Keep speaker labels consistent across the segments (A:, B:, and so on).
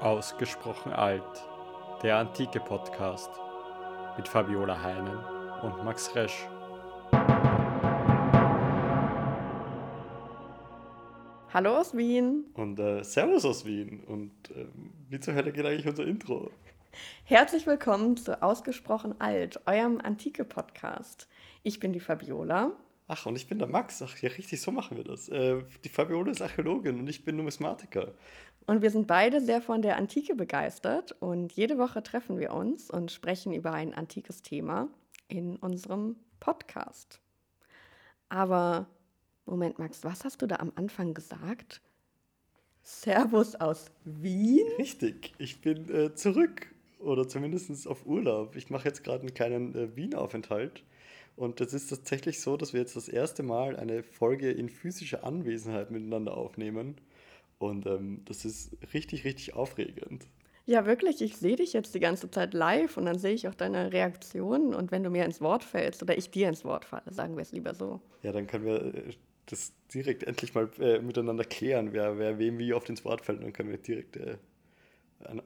A: Ausgesprochen alt, der antike Podcast mit Fabiola Heinen und Max Resch.
B: Hallo aus Wien.
A: Und äh, Servus aus Wien. Und ähm, wie zur Hölle geht eigentlich unser Intro?
B: Herzlich willkommen zu Ausgesprochen alt, eurem antike Podcast. Ich bin die Fabiola.
A: Ach, und ich bin der Max. Ach, ja, richtig, so machen wir das. Äh, die Fabiola ist Archäologin und ich bin Numismatiker.
B: Und wir sind beide sehr von der Antike begeistert und jede Woche treffen wir uns und sprechen über ein antikes Thema in unserem Podcast. Aber Moment, Max, was hast du da am Anfang gesagt? Servus aus Wien?
A: Richtig, ich bin äh, zurück oder zumindest auf Urlaub. Ich mache jetzt gerade einen kleinen äh, Wien-Aufenthalt. Und das ist tatsächlich so, dass wir jetzt das erste Mal eine Folge in physischer Anwesenheit miteinander aufnehmen. Und ähm, das ist richtig, richtig aufregend.
B: Ja, wirklich. Ich sehe dich jetzt die ganze Zeit live und dann sehe ich auch deine Reaktionen. Und wenn du mir ins Wort fällst oder ich dir ins Wort falle, sagen wir es lieber so.
A: Ja, dann können wir äh, das direkt endlich mal äh, miteinander klären, wer, wer wem wie oft ins Wort fällt. Dann können wir direkt äh,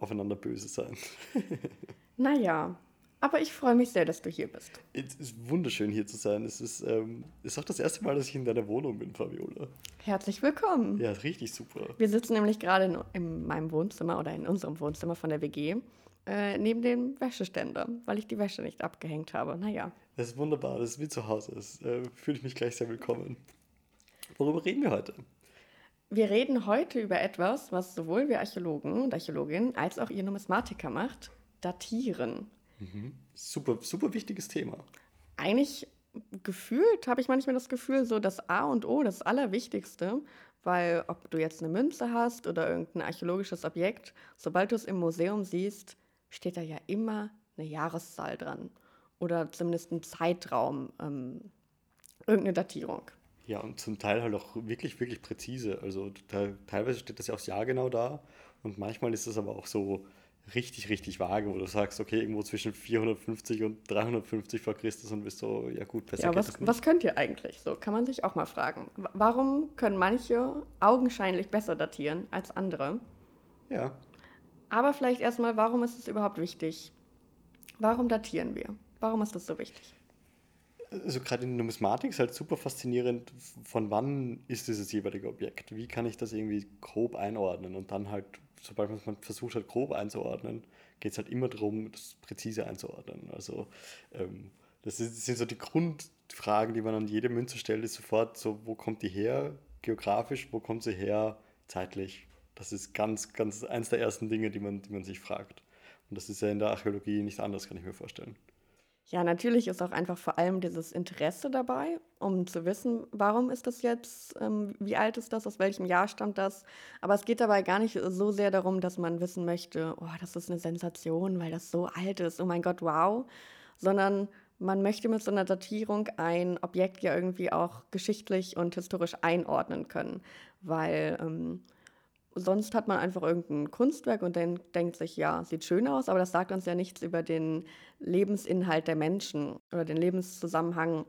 A: aufeinander böse sein.
B: naja, aber ich freue mich sehr, dass du hier bist.
A: Es ist wunderschön hier zu sein. Es ist, ähm, ist auch das erste Mal, dass ich in deiner Wohnung bin, Fabiola.
B: Herzlich willkommen.
A: Ja, richtig super.
B: Wir sitzen nämlich gerade in, in meinem Wohnzimmer oder in unserem Wohnzimmer von der WG äh, neben dem Wäscheständer, weil ich die Wäsche nicht abgehängt habe. Naja.
A: Das ist wunderbar. Das ist wie zu Hause. Das äh, fühle ich mich gleich sehr willkommen. Worüber reden wir heute?
B: Wir reden heute über etwas, was sowohl wir Archäologen und Archäologinnen als auch ihr Numismatiker macht: Datieren.
A: Mhm. Super, super wichtiges Thema.
B: Eigentlich gefühlt habe ich manchmal das Gefühl, so das A und O, das Allerwichtigste, weil ob du jetzt eine Münze hast oder irgendein archäologisches Objekt, sobald du es im Museum siehst, steht da ja immer eine Jahreszahl dran oder zumindest ein Zeitraum, ähm, irgendeine Datierung.
A: Ja, und zum Teil halt auch wirklich, wirklich präzise. Also teilweise steht das ja aufs Jahr genau da und manchmal ist es aber auch so, richtig, richtig vage, wo du sagst, okay, irgendwo zwischen 450 und 350 vor Christus und bist so, ja gut,
B: besser ja, was, was könnt ihr eigentlich? So kann man sich auch mal fragen. Warum können manche augenscheinlich besser datieren als andere?
A: Ja.
B: Aber vielleicht erstmal, warum ist es überhaupt wichtig? Warum datieren wir? Warum ist das so wichtig?
A: Also gerade in der Numismatik ist halt super faszinierend, von wann ist dieses jeweilige Objekt? Wie kann ich das irgendwie grob einordnen und dann halt sobald man versucht hat, grob einzuordnen, geht es halt immer darum, das präzise einzuordnen. Also ähm, das, ist, das sind so die Grundfragen, die man an jede Münze stellt, ist sofort so, wo kommt die her geografisch, wo kommt sie her zeitlich. Das ist ganz, ganz eins der ersten Dinge, die man, die man sich fragt. Und das ist ja in der Archäologie nicht anders, kann ich mir vorstellen.
B: Ja, natürlich ist auch einfach vor allem dieses Interesse dabei, um zu wissen, warum ist das jetzt, ähm, wie alt ist das, aus welchem Jahr stammt das. Aber es geht dabei gar nicht so sehr darum, dass man wissen möchte, oh, das ist eine Sensation, weil das so alt ist, oh mein Gott, wow, sondern man möchte mit so einer Datierung ein Objekt ja irgendwie auch geschichtlich und historisch einordnen können, weil ähm, sonst hat man einfach irgendein Kunstwerk und dann denkt sich, ja, sieht schön aus, aber das sagt uns ja nichts über den Lebensinhalt der Menschen oder den Lebenszusammenhang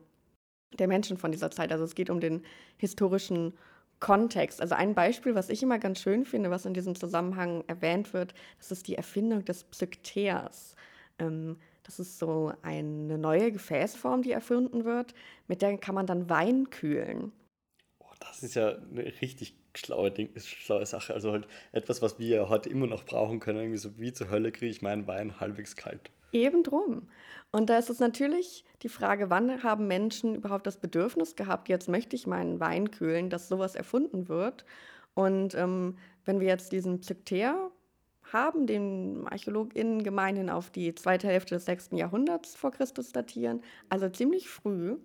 B: der Menschen von dieser Zeit. Also es geht um den historischen Kontext. Also ein Beispiel, was ich immer ganz schön finde, was in diesem Zusammenhang erwähnt wird, das ist die Erfindung des Psykteas. Ähm, das ist so eine neue Gefäßform, die erfunden wird, mit der kann man dann Wein kühlen.
A: Oh, das ist ja eine richtig schlaue, Ding, schlaue Sache. Also halt etwas, was wir heute immer noch brauchen können. Irgendwie so, wie zur Hölle kriege ich meinen Wein halbwegs kalt.
B: Eben drum. Und da ist es natürlich die Frage, wann haben Menschen überhaupt das Bedürfnis gehabt, jetzt möchte ich meinen Wein kühlen, dass sowas erfunden wird. Und ähm, wenn wir jetzt diesen Psykter haben, den ArchäologInnen gemeinhin auf die zweite Hälfte des 6. Jahrhunderts vor Christus datieren, also ziemlich früh,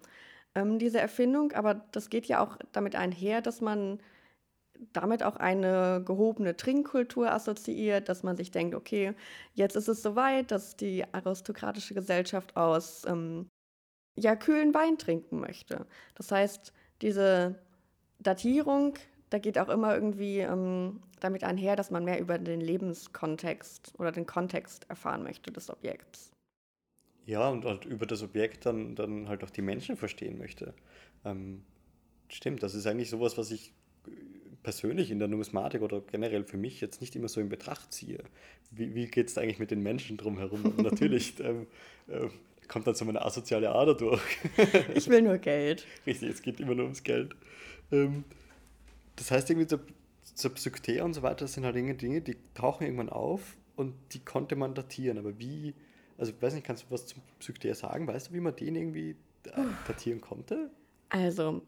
B: ähm, diese Erfindung. Aber das geht ja auch damit einher, dass man damit auch eine gehobene Trinkkultur assoziiert, dass man sich denkt, okay, jetzt ist es soweit, dass die aristokratische Gesellschaft aus ähm, ja, kühlen Wein trinken möchte. Das heißt, diese Datierung, da geht auch immer irgendwie ähm, damit einher, dass man mehr über den Lebenskontext oder den Kontext erfahren möchte des Objekts.
A: Ja, und halt über das Objekt dann, dann halt auch die Menschen verstehen möchte. Ähm, stimmt, das ist eigentlich sowas, was ich persönlich in der Numismatik oder generell für mich jetzt nicht immer so in Betracht ziehe. Wie, wie geht es eigentlich mit den Menschen drumherum? natürlich ähm, äh, kommt dann so meine asoziale Ader durch.
B: ich will nur Geld.
A: Richtig, es geht immer nur ums Geld. Ähm, das heißt, irgendwie zur, zur Psychothea und so weiter das sind halt Dinge, Dinge, die tauchen irgendwann auf und die konnte man datieren. Aber wie, also ich weiß nicht, kannst du was zum Psychothea sagen? Weißt du, wie man den irgendwie äh, datieren konnte?
B: Also,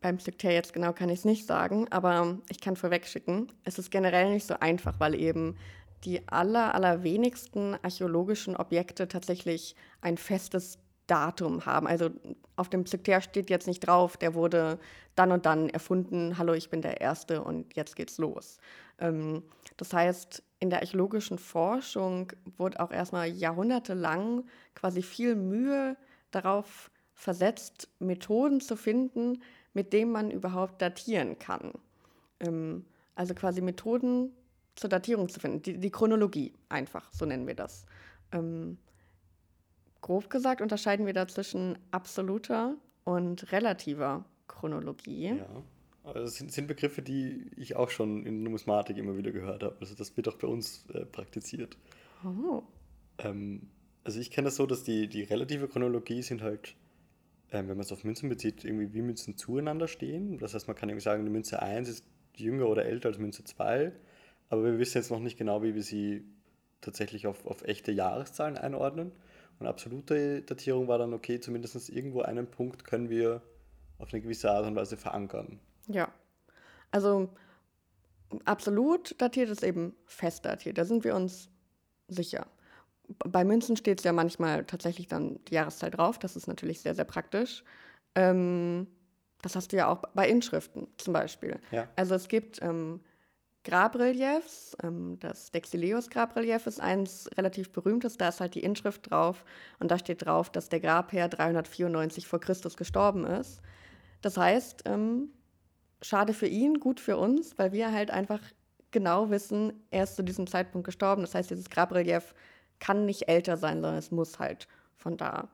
B: beim Psychothea jetzt genau kann ich es nicht sagen, aber ich kann vorwegschicken, es ist generell nicht so einfach, weil eben die aller, allerwenigsten archäologischen Objekte tatsächlich ein festes Datum haben. Also auf dem Psychter steht jetzt nicht drauf, der wurde dann und dann erfunden, hallo, ich bin der Erste und jetzt geht's los. Ähm, das heißt, in der archäologischen Forschung wurde auch erstmal jahrhundertelang quasi viel Mühe darauf versetzt, Methoden zu finden, mit denen man überhaupt datieren kann. Ähm, also quasi Methoden zur Datierung zu finden, die, die Chronologie einfach, so nennen wir das. Ähm, grob gesagt unterscheiden wir da zwischen absoluter und relativer Chronologie.
A: Ja. Also das sind, sind, Begriffe, die ich auch schon in Numismatik immer wieder gehört habe. Also das wird auch bei uns äh, praktiziert. Oh. Ähm, also ich kenne das so, dass die, die relative Chronologie sind halt, ähm, wenn man es auf Münzen bezieht, irgendwie wie Münzen zueinander stehen. Das heißt, man kann irgendwie sagen, die Münze 1 ist jünger oder älter als Münze 2 aber wir wissen jetzt noch nicht genau, wie wir sie tatsächlich auf, auf echte Jahreszahlen einordnen. Und absolute Datierung war dann okay, zumindest irgendwo einen Punkt können wir auf eine gewisse Art und Weise verankern.
B: Ja. Also absolut datiert ist eben fest datiert. Da sind wir uns sicher. Bei Münzen steht es ja manchmal tatsächlich dann die Jahreszahl drauf. Das ist natürlich sehr, sehr praktisch. Ähm, das hast du ja auch bei Inschriften zum Beispiel. Ja. Also es gibt ähm, Grabreliefs. Ähm, das Dexileus-Grabrelief ist eins relativ berühmtes. Da ist halt die Inschrift drauf und da steht drauf, dass der Grabherr 394 vor Christus gestorben ist. Das heißt, ähm, schade für ihn, gut für uns, weil wir halt einfach genau wissen, er ist zu diesem Zeitpunkt gestorben. Das heißt, dieses Grabrelief kann nicht älter sein, sondern es muss halt von da,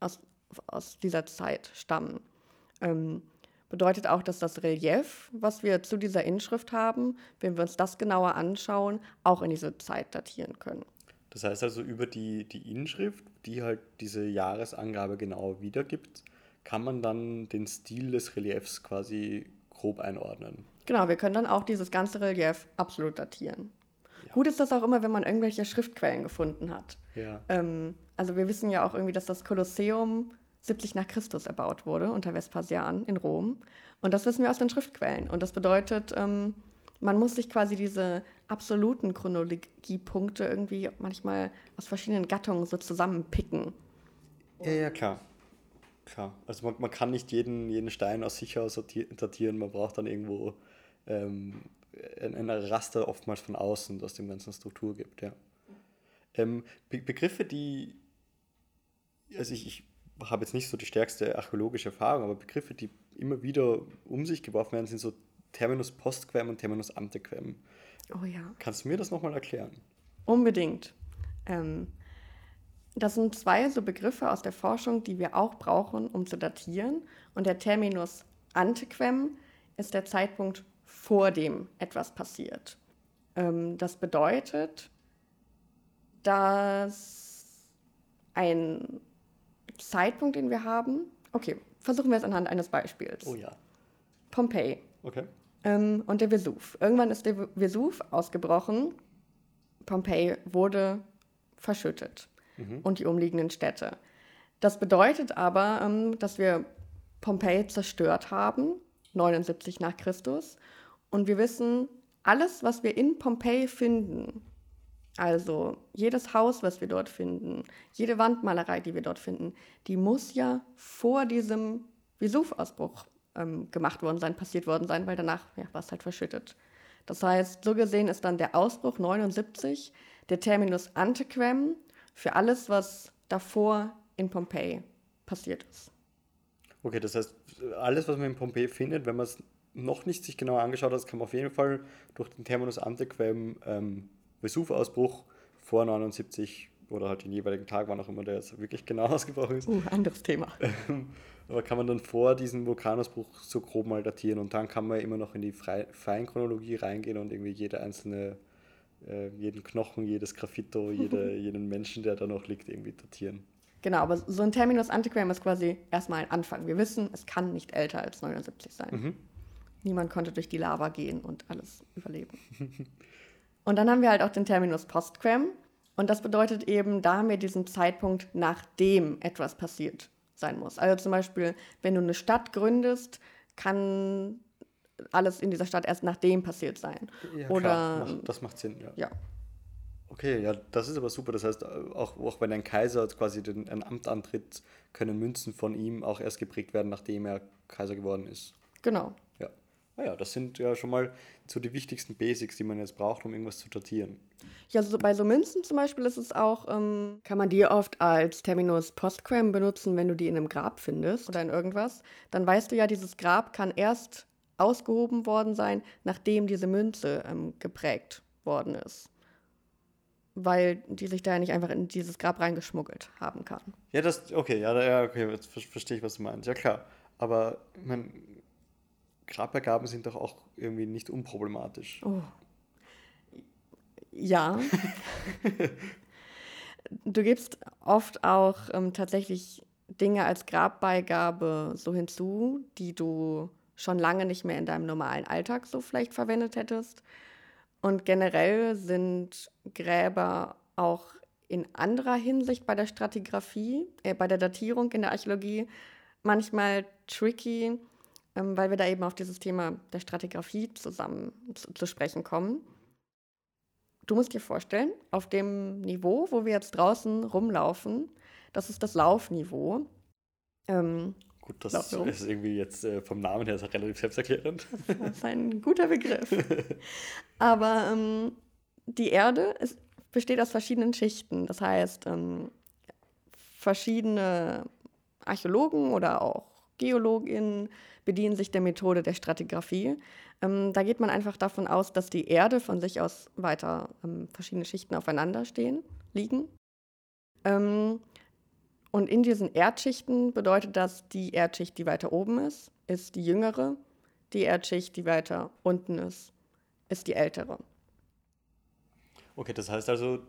B: aus, aus dieser Zeit stammen. Ähm, bedeutet auch, dass das Relief, was wir zu dieser Inschrift haben, wenn wir uns das genauer anschauen, auch in diese Zeit datieren können.
A: Das heißt also, über die, die Inschrift, die halt diese Jahresangabe genau wiedergibt, kann man dann den Stil des Reliefs quasi grob einordnen.
B: Genau, wir können dann auch dieses ganze Relief absolut datieren. Ja. Gut ist das auch immer, wenn man irgendwelche Schriftquellen gefunden hat. Ja. Ähm, also wir wissen ja auch irgendwie, dass das Kolosseum 70 nach Christus erbaut wurde unter Vespasian in Rom. Und das wissen wir aus den Schriftquellen. Und das bedeutet, ähm, man muss sich quasi diese absoluten Chronologiepunkte irgendwie manchmal aus verschiedenen Gattungen so zusammenpicken.
A: Ja, ja, klar. Klar. Also man, man kann nicht jeden, jeden Stein aus sich aus datieren, man braucht dann irgendwo ähm, ein, Raster oftmals von außen, das dem ganzen Struktur gibt, ja. Ähm, Be Begriffe, die, also ich, ich habe jetzt nicht so die stärkste archäologische Erfahrung, aber Begriffe, die immer wieder um sich geworfen werden, sind so Terminus postquem und Terminus antequem.
B: Oh ja.
A: Kannst du mir das nochmal erklären?
B: Unbedingt. Ähm, das sind zwei so Begriffe aus der Forschung, die wir auch brauchen, um zu datieren. Und der Terminus antequem ist der Zeitpunkt, vor dem etwas passiert. Ähm, das bedeutet, dass ein Zeitpunkt, den wir haben. Okay, versuchen wir es anhand eines Beispiels.
A: Oh ja.
B: Pompeji.
A: Okay.
B: Ähm, und der Vesuv. Irgendwann ist der Vesuv ausgebrochen. Pompeji wurde verschüttet mhm. und die umliegenden Städte. Das bedeutet aber, ähm, dass wir Pompeji zerstört haben, 79 nach Christus. Und wir wissen, alles, was wir in Pompeji finden, also jedes Haus, was wir dort finden, jede Wandmalerei, die wir dort finden, die muss ja vor diesem Vesuv-Ausbruch ähm, gemacht worden sein, passiert worden sein, weil danach ja, war es halt verschüttet. Das heißt, so gesehen ist dann der Ausbruch 79 der Terminus antequem für alles, was davor in Pompeji passiert ist.
A: Okay, das heißt, alles, was man in Pompeji findet, wenn man es noch nicht sich genauer angeschaut hat, kann man auf jeden Fall durch den Terminus antequem ähm, Vesuv-Ausbruch vor 79 oder halt den jeweiligen Tag, wann auch immer der jetzt wirklich genau ausgebrochen ist.
B: Uh, anderes Thema.
A: Aber kann man dann vor diesem Vulkanausbruch so grob mal datieren und dann kann man immer noch in die Feinchronologie reingehen und irgendwie jede einzelne, äh, jeden Knochen, jedes Graffito, jede, jeden Menschen, der da noch liegt, irgendwie datieren.
B: Genau, aber so ein Terminus antiquem ist quasi erstmal ein Anfang. Wir wissen, es kann nicht älter als 79 sein. Mhm. Niemand konnte durch die Lava gehen und alles überleben. und dann haben wir halt auch den Terminus postquem. Und das bedeutet eben, da haben wir diesen Zeitpunkt, nachdem etwas passiert sein muss. Also zum Beispiel, wenn du eine Stadt gründest, kann alles in dieser Stadt erst nachdem passiert sein.
A: Ja, Oder klar, das macht Sinn, ja. ja. Okay, ja, das ist aber super. Das heißt, auch, auch wenn ein Kaiser quasi den, ein Amt antritt, können Münzen von ihm auch erst geprägt werden, nachdem er Kaiser geworden ist.
B: Genau.
A: Ja. Naja, das sind ja schon mal so die wichtigsten Basics, die man jetzt braucht, um irgendwas zu datieren.
B: Ja, so bei so Münzen zum Beispiel ist es auch, ähm, kann man die oft als Terminus postquem benutzen, wenn du die in einem Grab findest oder in irgendwas. Dann weißt du ja, dieses Grab kann erst ausgehoben worden sein, nachdem diese Münze ähm, geprägt worden ist. Weil die sich da ja nicht einfach in dieses Grab reingeschmuggelt haben kann.
A: Ja, das, okay, ja, okay, jetzt verstehe ich, was du meinst. Ja, klar. Aber, ich meine, Grabbegaben sind doch auch irgendwie nicht unproblematisch.
B: Oh. Ja. du gibst oft auch ähm, tatsächlich Dinge als Grabbeigabe so hinzu, die du schon lange nicht mehr in deinem normalen Alltag so vielleicht verwendet hättest. Und generell sind Gräber auch in anderer Hinsicht bei der Stratigraphie, äh, bei der Datierung in der Archäologie manchmal tricky, ähm, weil wir da eben auf dieses Thema der Stratigraphie zusammen zu, zu sprechen kommen. Du musst dir vorstellen, auf dem Niveau, wo wir jetzt draußen rumlaufen, das ist das Laufniveau.
A: Ähm, Gut, das ist irgendwie jetzt äh, vom Namen her relativ selbsterklärend.
B: Das ist ein guter Begriff. Aber ähm, die Erde ist, besteht aus verschiedenen Schichten. Das heißt, ähm, verschiedene Archäologen oder auch Geologinnen bedienen sich der Methode der Stratigraphie. Ähm, da geht man einfach davon aus, dass die Erde von sich aus weiter ähm, verschiedene Schichten aufeinander stehen, liegen. Ähm, und in diesen Erdschichten bedeutet das, die Erdschicht, die weiter oben ist, ist die jüngere, die Erdschicht, die weiter unten ist, ist die ältere.
A: Okay, das heißt also,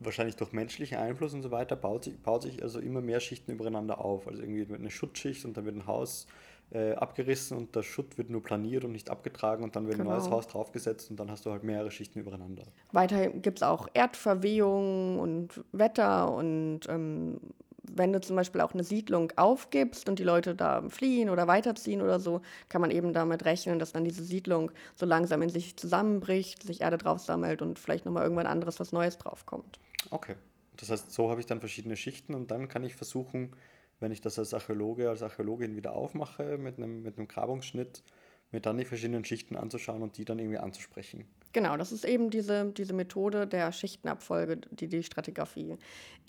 A: wahrscheinlich durch menschlichen Einfluss und so weiter baut sich, baut sich also immer mehr Schichten übereinander auf. Also irgendwie wird eine Schutzschicht und dann wird ein Haus äh, abgerissen und der Schutt wird nur planiert und nicht abgetragen und dann wird genau. ein neues Haus draufgesetzt und dann hast du halt mehrere Schichten übereinander.
B: Weiter gibt es auch Erdverwehung und Wetter und ähm, wenn du zum Beispiel auch eine Siedlung aufgibst und die Leute da fliehen oder weiterziehen oder so, kann man eben damit rechnen, dass dann diese Siedlung so langsam in sich zusammenbricht, sich Erde drauf sammelt und vielleicht nochmal irgendwann anderes, was Neues draufkommt.
A: Okay. Das heißt, so habe ich dann verschiedene Schichten und dann kann ich versuchen, wenn ich das als Archäologe, als Archäologin wieder aufmache mit einem, mit einem Grabungsschnitt, mir dann die verschiedenen Schichten anzuschauen und die dann irgendwie anzusprechen.
B: Genau, das ist eben diese, diese Methode der Schichtenabfolge, die, die Stratigraphie.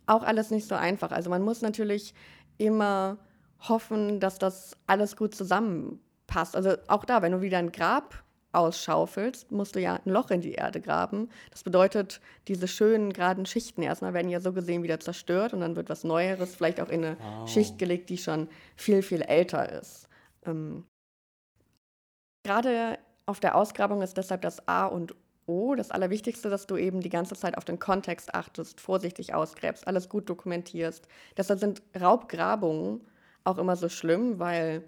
B: Auch alles nicht so einfach. Also man muss natürlich immer hoffen, dass das alles gut zusammenpasst. Also auch da, wenn du wieder ein Grab ausschaufelst, musst du ja ein Loch in die Erde graben. Das bedeutet, diese schönen geraden Schichten erstmal werden ja so gesehen wieder zerstört und dann wird was Neueres vielleicht auch in eine wow. Schicht gelegt, die schon viel, viel älter ist. Ähm, Gerade auf der Ausgrabung ist deshalb das A und O das Allerwichtigste, dass du eben die ganze Zeit auf den Kontext achtest, vorsichtig ausgräbst, alles gut dokumentierst. Deshalb sind Raubgrabungen auch immer so schlimm, weil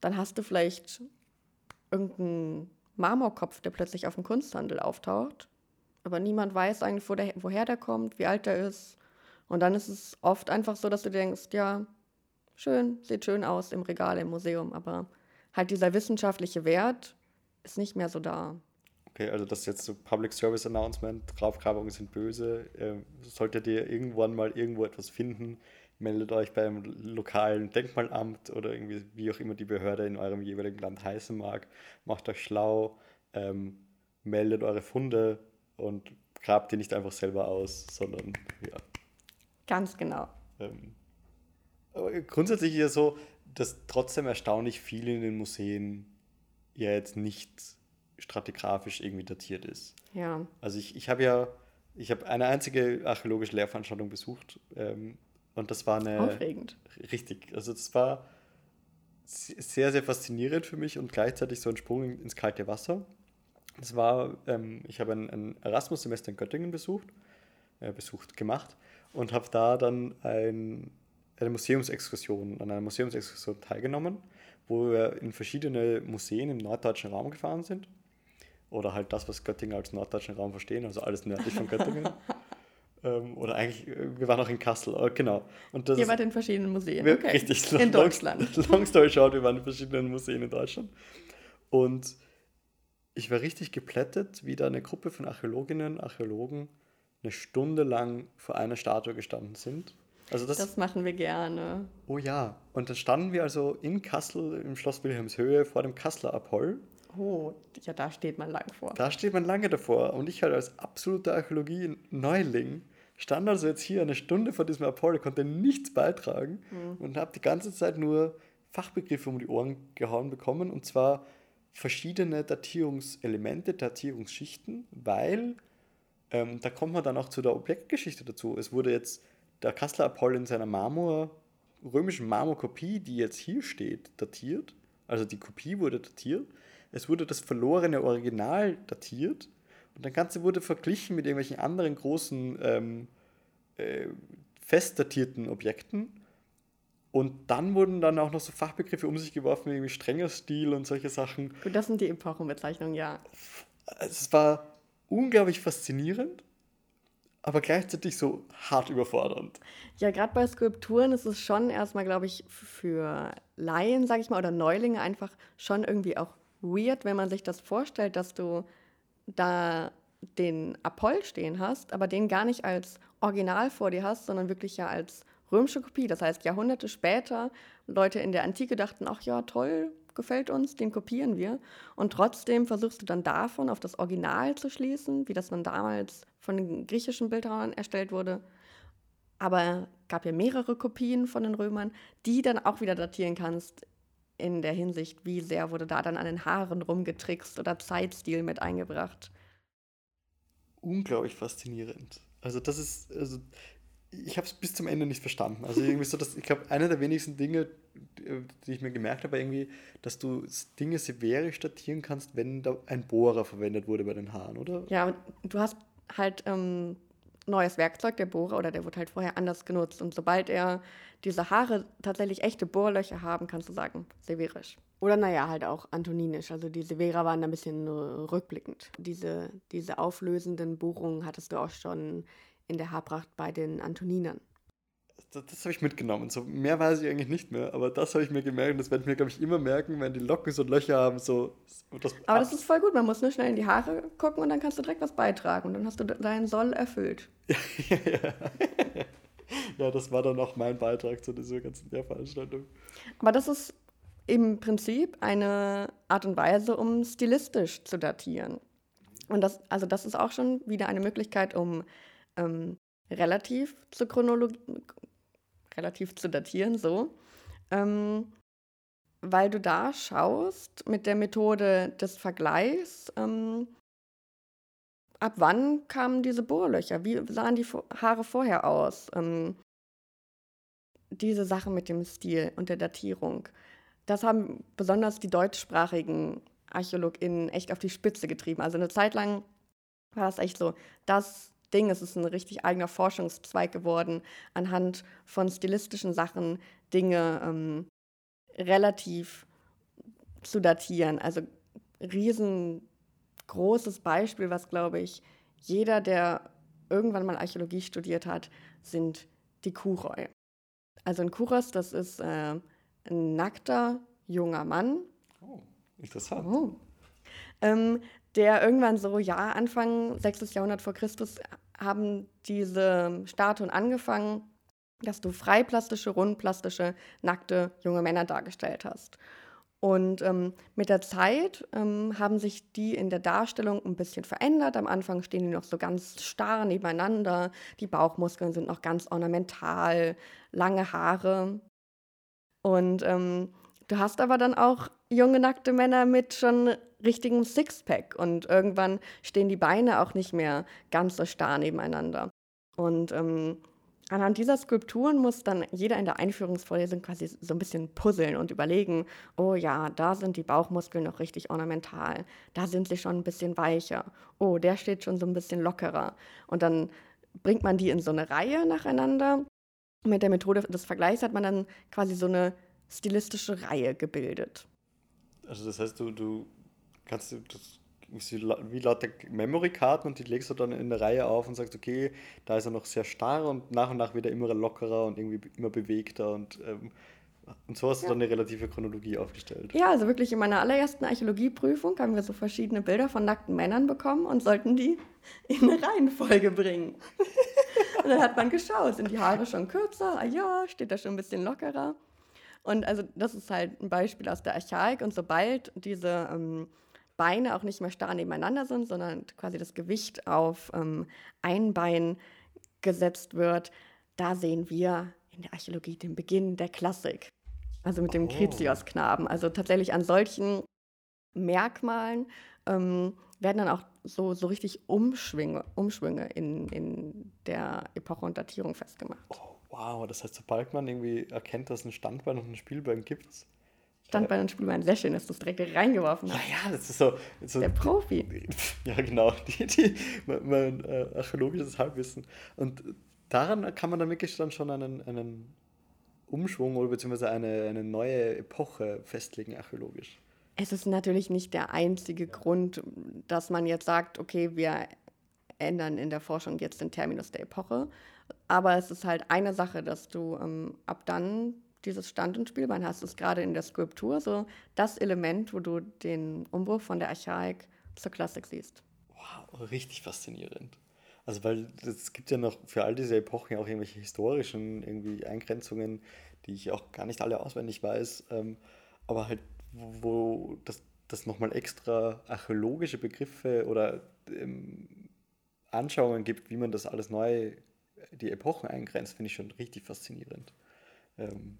B: dann hast du vielleicht irgendeinen Marmorkopf, der plötzlich auf dem Kunsthandel auftaucht. Aber niemand weiß eigentlich, wo der, woher der kommt, wie alt der ist. Und dann ist es oft einfach so, dass du denkst, ja, schön, sieht schön aus im Regal im Museum, aber halt dieser wissenschaftliche Wert ist nicht mehr so da.
A: Okay, also das ist jetzt so Public Service Announcement, Draufgrabungen sind böse. Ähm, solltet ihr irgendwann mal irgendwo etwas finden, meldet euch beim lokalen Denkmalamt oder irgendwie, wie auch immer die Behörde in eurem jeweiligen Land heißen mag. Macht euch schlau, ähm, meldet eure Funde und grabt die nicht einfach selber aus, sondern ja.
B: Ganz genau. Ähm,
A: aber grundsätzlich ist ja so, dass trotzdem erstaunlich viel in den Museen ja jetzt nicht stratigraphisch irgendwie datiert ist.
B: Ja.
A: Also ich, ich habe ja Ich habe eine einzige archäologische Lehrveranstaltung besucht ähm, und das war eine.
B: Aufregend.
A: Richtig. Also, das war sehr, sehr faszinierend für mich und gleichzeitig so ein Sprung ins kalte Wasser. Das war, ähm, ich habe ein, ein Erasmus-Semester in Göttingen besucht, äh, besucht, gemacht und habe da dann ein, eine Museumsexkursion, an einer Museumsexkursion teilgenommen, wo wir in verschiedene Museen im norddeutschen Raum gefahren sind. Oder halt das, was Göttingen als norddeutschen Raum verstehen, also alles nördlich von Göttingen. Ähm, oder eigentlich, äh, wir waren auch in Kassel, äh, genau.
B: Und das Ihr wart in verschiedenen Museen,
A: okay. Richtig.
B: In long, Deutschland.
A: Long story short, wir waren in verschiedenen Museen in Deutschland. Und ich war richtig geplättet, wie da eine Gruppe von Archäologinnen, Archäologen eine Stunde lang vor einer Statue gestanden sind.
B: Also das, das machen wir gerne.
A: Oh ja, und dann standen wir also in Kassel im Schloss Wilhelmshöhe vor dem Kasseler Apoll.
B: Oh, ja, da steht man lang vor.
A: Da steht man lange davor. Und ich halt als absoluter Archäologie-Neuling stand also jetzt hier eine Stunde vor diesem Apoll, konnte nichts beitragen mhm. und habe die ganze Zeit nur Fachbegriffe um die Ohren gehauen bekommen. Und zwar verschiedene Datierungselemente, Datierungsschichten, weil ähm, da kommt man dann auch zu der Objektgeschichte dazu. Es wurde jetzt der Kasseler Apoll in seiner Marmor, römischen Marmorkopie, die jetzt hier steht, datiert. Also die Kopie wurde datiert. Es wurde das verlorene Original datiert. Und das Ganze wurde verglichen mit irgendwelchen anderen großen ähm, äh, festdatierten Objekten. Und dann wurden dann auch noch so Fachbegriffe um sich geworfen, wie strenger Stil und solche Sachen.
B: Gut, das sind die Epochenbezeichnungen, ja.
A: Es war unglaublich faszinierend, aber gleichzeitig so hart überfordernd.
B: Ja, gerade bei Skulpturen ist es schon erstmal, glaube ich, für Laien, sage ich mal, oder Neulinge einfach schon irgendwie auch weird, wenn man sich das vorstellt, dass du da den Apoll stehen hast, aber den gar nicht als Original vor dir hast, sondern wirklich ja als römische Kopie. Das heißt, Jahrhunderte später, Leute in der Antike dachten, ach ja, toll, gefällt uns, den kopieren wir. Und trotzdem versuchst du dann davon auf das Original zu schließen, wie das dann damals von den griechischen Bildhauern erstellt wurde. Aber gab ja mehrere Kopien von den Römern, die dann auch wieder datieren kannst in der Hinsicht, wie sehr wurde da dann an den Haaren rumgetrickst oder Zeitstil mit eingebracht.
A: Unglaublich faszinierend. Also das ist, also ich habe es bis zum Ende nicht verstanden. Also irgendwie so, dass, ich glaube, einer der wenigsten Dinge, die ich mir gemerkt habe, irgendwie, dass du Dinge severisch datieren kannst, wenn da ein Bohrer verwendet wurde bei den Haaren, oder?
B: Ja, du hast halt ähm, neues Werkzeug, der Bohrer, oder der wird halt vorher anders genutzt. Und sobald er diese Haare tatsächlich echte Bohrlöcher haben, kannst du sagen, severisch. Oder naja, halt auch antoninisch. Also die Severa waren ein bisschen rückblickend. Diese, diese auflösenden Bohrungen hattest du auch schon in der Haarpracht bei den Antoninern.
A: Das, das habe ich mitgenommen. So mehr weiß ich eigentlich nicht mehr, aber das habe ich mir gemerkt und das werde ich mir, glaube ich, immer merken, wenn die Locken so Löcher haben. So,
B: das aber das ist voll gut. Man muss nur schnell in die Haare gucken und dann kannst du direkt was beitragen und dann hast du deinen Soll erfüllt.
A: ja, ja. ja, das war dann auch mein Beitrag zu dieser ganzen Lehrveranstaltung.
B: Aber das ist im Prinzip eine Art und Weise, um stilistisch zu datieren. Und das, also das ist auch schon wieder eine Möglichkeit, um ähm, relativ zur Chronologie, relativ zu datieren, so. Ähm, weil du da schaust mit der Methode des Vergleichs, ähm, ab wann kamen diese Bohrlöcher? Wie sahen die Haare vorher aus? Ähm, diese Sache mit dem Stil und der Datierung, das haben besonders die deutschsprachigen ArchäologInnen echt auf die Spitze getrieben. Also eine Zeit lang war das echt so, das Ding. Es ist ein richtig eigener Forschungszweig geworden, anhand von stilistischen Sachen Dinge ähm, relativ zu datieren. Also riesengroßes Beispiel, was glaube ich jeder, der irgendwann mal Archäologie studiert hat, sind die Kuroi. Also ein Kuros, das ist äh, ein nackter junger Mann.
A: Oh, interessant.
B: Oh. Ähm, der irgendwann so, ja, Anfang 6. Jahrhundert vor Christus haben diese Statuen angefangen, dass du freiplastische, rundplastische, nackte junge Männer dargestellt hast. Und ähm, mit der Zeit ähm, haben sich die in der Darstellung ein bisschen verändert. Am Anfang stehen die noch so ganz starr nebeneinander. Die Bauchmuskeln sind noch ganz ornamental, lange Haare. Und ähm, du hast aber dann auch junge nackte Männer mit schon richtigen Sixpack und irgendwann stehen die Beine auch nicht mehr ganz so starr nebeneinander. Und ähm, anhand dieser Skulpturen muss dann jeder in der Einführungsvorlesung quasi so ein bisschen puzzeln und überlegen, oh ja, da sind die Bauchmuskeln noch richtig ornamental, da sind sie schon ein bisschen weicher, oh, der steht schon so ein bisschen lockerer. Und dann bringt man die in so eine Reihe nacheinander. Mit der Methode des Vergleichs hat man dann quasi so eine stilistische Reihe gebildet.
A: Also das heißt, du, du kannst das wie lauter Memory-Karten und die legst du dann in der Reihe auf und sagst, okay, da ist er noch sehr starr und nach und nach wieder immer lockerer und irgendwie immer bewegter und, ähm, und so hast ja. du dann eine relative Chronologie aufgestellt.
B: Ja, also wirklich in meiner allerersten Archäologieprüfung haben wir so verschiedene Bilder von nackten Männern bekommen und sollten die in eine Reihenfolge bringen. und dann hat man geschaut, sind die Haare schon kürzer? Ah ja, steht da schon ein bisschen lockerer. Und also das ist halt ein Beispiel aus der Archaik. Und sobald diese ähm, Beine auch nicht mehr starr nebeneinander sind, sondern quasi das Gewicht auf ähm, ein Bein gesetzt wird, da sehen wir in der Archäologie den Beginn der Klassik. Also mit dem oh. Kritios-Knaben. Also tatsächlich an solchen Merkmalen ähm, werden dann auch so, so richtig Umschwünge, Umschwünge in, in der Epoche und Datierung festgemacht.
A: Oh. Wow, das heißt, sobald man irgendwie erkennt, dass es ein Standbein und ein Spielbein gibt.
B: Standbein und Spielbein, sehr schön, dass du es direkt reingeworfen
A: hast. Ja, ja, das ist so. so
B: Der Profi.
A: Ja, genau, die, die, mein, mein äh, archäologisches Halbwissen. Und daran kann man dann wirklich dann schon einen, einen Umschwung oder beziehungsweise eine, eine neue Epoche festlegen, archäologisch.
B: Es ist natürlich nicht der einzige Grund, dass man jetzt sagt, okay, wir ändern in der Forschung jetzt den Terminus der Epoche, aber es ist halt eine Sache, dass du ähm, ab dann dieses Stand- und Spielbein hast. Das ist gerade in der Skulptur so das Element, wo du den Umbruch von der Archaik zur Klassik siehst.
A: Wow, richtig faszinierend. Also weil es gibt ja noch für all diese Epochen auch irgendwelche historischen irgendwie Eingrenzungen, die ich auch gar nicht alle auswendig weiß, ähm, aber halt wo das, das nochmal extra archäologische Begriffe oder ähm, Anschauungen gibt, wie man das alles neu die Epochen eingrenzt, finde ich schon richtig faszinierend. Ähm.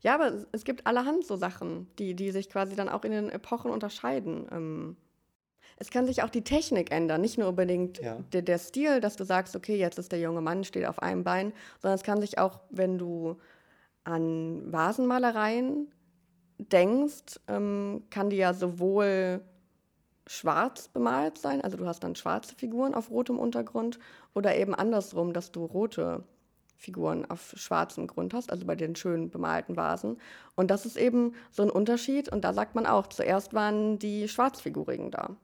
B: Ja, aber es gibt allerhand so Sachen, die, die sich quasi dann auch in den Epochen unterscheiden. Ähm. Es kann sich auch die Technik ändern, nicht nur unbedingt ja. der, der Stil, dass du sagst, okay, jetzt ist der junge Mann, steht auf einem Bein, sondern es kann sich auch, wenn du an Vasenmalereien denkst, ähm, kann die ja sowohl schwarz bemalt sein, also du hast dann schwarze Figuren auf rotem Untergrund oder eben andersrum, dass du rote Figuren auf schwarzem Grund hast, also bei den schön bemalten Vasen. Und das ist eben so ein Unterschied und da sagt man auch, zuerst waren die Schwarzfigurigen da.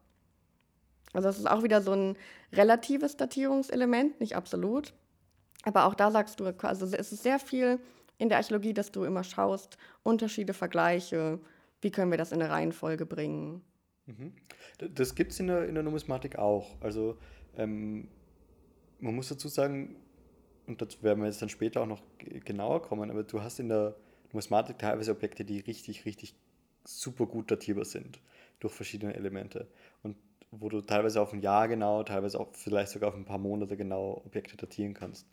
B: Also das ist auch wieder so ein relatives Datierungselement, nicht absolut. Aber auch da sagst du, also es ist sehr viel in der Archäologie, dass du immer schaust, Unterschiede, Vergleiche, wie können wir das in eine Reihenfolge bringen.
A: Mhm. Das gibt es in der, in der Numismatik auch. Also ähm, man muss dazu sagen, und dazu werden wir jetzt dann später auch noch genauer kommen, aber du hast in der Numismatik teilweise Objekte, die richtig, richtig super gut datierbar sind durch verschiedene Elemente. Und wo du teilweise auf ein Jahr genau, teilweise auch vielleicht sogar auf ein paar Monate genau Objekte datieren kannst.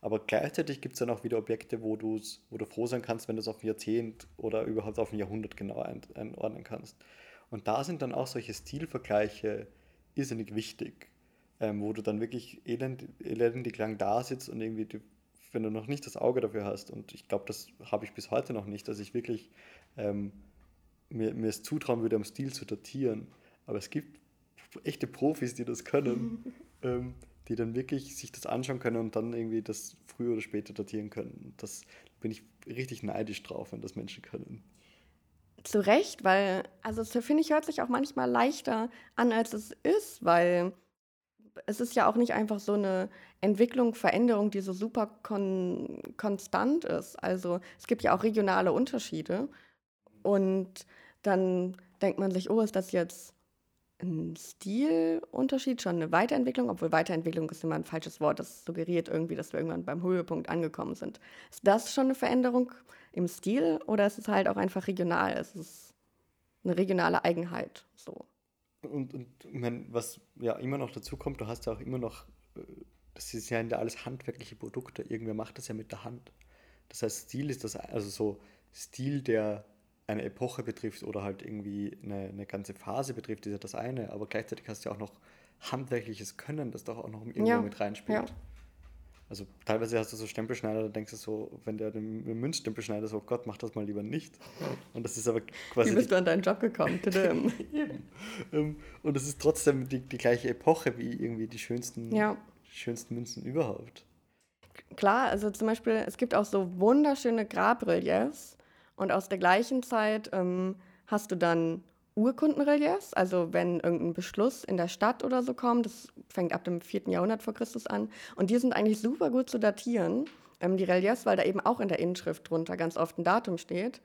A: Aber gleichzeitig gibt es dann auch wieder Objekte, wo, wo du froh sein kannst, wenn du es auf ein Jahrzehnt oder überhaupt auf ein Jahrhundert genau einordnen kannst. Und da sind dann auch solche Stilvergleiche irrsinnig wichtig, ähm, wo du dann wirklich elend, elendig lang da sitzt und irgendwie, die, wenn du noch nicht das Auge dafür hast, und ich glaube, das habe ich bis heute noch nicht, dass ich wirklich ähm, mir, mir es zutrauen würde, am Stil zu datieren. Aber es gibt echte Profis, die das können, ähm, die dann wirklich sich das anschauen können und dann irgendwie das früher oder später datieren können. Das bin ich richtig neidisch drauf, wenn das Menschen können.
B: Zu Recht, weil, also das finde ich, hört sich auch manchmal leichter an, als es ist, weil es ist ja auch nicht einfach so eine Entwicklung, Veränderung, die so super kon konstant ist. Also es gibt ja auch regionale Unterschiede. Und dann denkt man sich, oh, ist das jetzt ein Stilunterschied, schon eine Weiterentwicklung, obwohl Weiterentwicklung ist immer ein falsches Wort, das suggeriert irgendwie, dass wir irgendwann beim Höhepunkt angekommen sind. Ist das schon eine Veränderung im Stil oder ist es halt auch einfach regional? Es ist eine regionale Eigenheit so.
A: Und, und mein, was ja immer noch dazu kommt, du hast ja auch immer noch, äh, das ist ja alles handwerkliche Produkte, irgendwer macht das ja mit der Hand. Das heißt, Stil ist das, also so Stil, der eine Epoche betrifft oder halt irgendwie eine, eine ganze Phase betrifft, ist ja das eine, aber gleichzeitig hast du ja auch noch handwerkliches Können, das doch auch noch irgendwo
B: Ja,
A: mit reinspielt.
B: ja.
A: Also teilweise hast du so Stempelschneider, da denkst du so, wenn der den Münzstempel schneidet, so, oh Gott, mach das mal lieber nicht. Und das ist aber quasi
B: Wie bist du an deinen Job gekommen?
A: Eben. Ähm, Und es ist trotzdem die, die gleiche Epoche wie irgendwie die schönsten,
B: Ja.
A: schönsten Münzen überhaupt.
B: Klar, also zum Beispiel, es gibt auch so wunderschöne Grabreliefs und aus der gleichen Zeit ähm, hast du dann Urkundenreliefs, also wenn irgendein Beschluss in der Stadt oder so kommt, das fängt ab dem 4. Jahrhundert vor Christus an und die sind eigentlich super gut zu datieren, ähm, die Reliefs, weil da eben auch in der Inschrift drunter ganz oft ein Datum steht.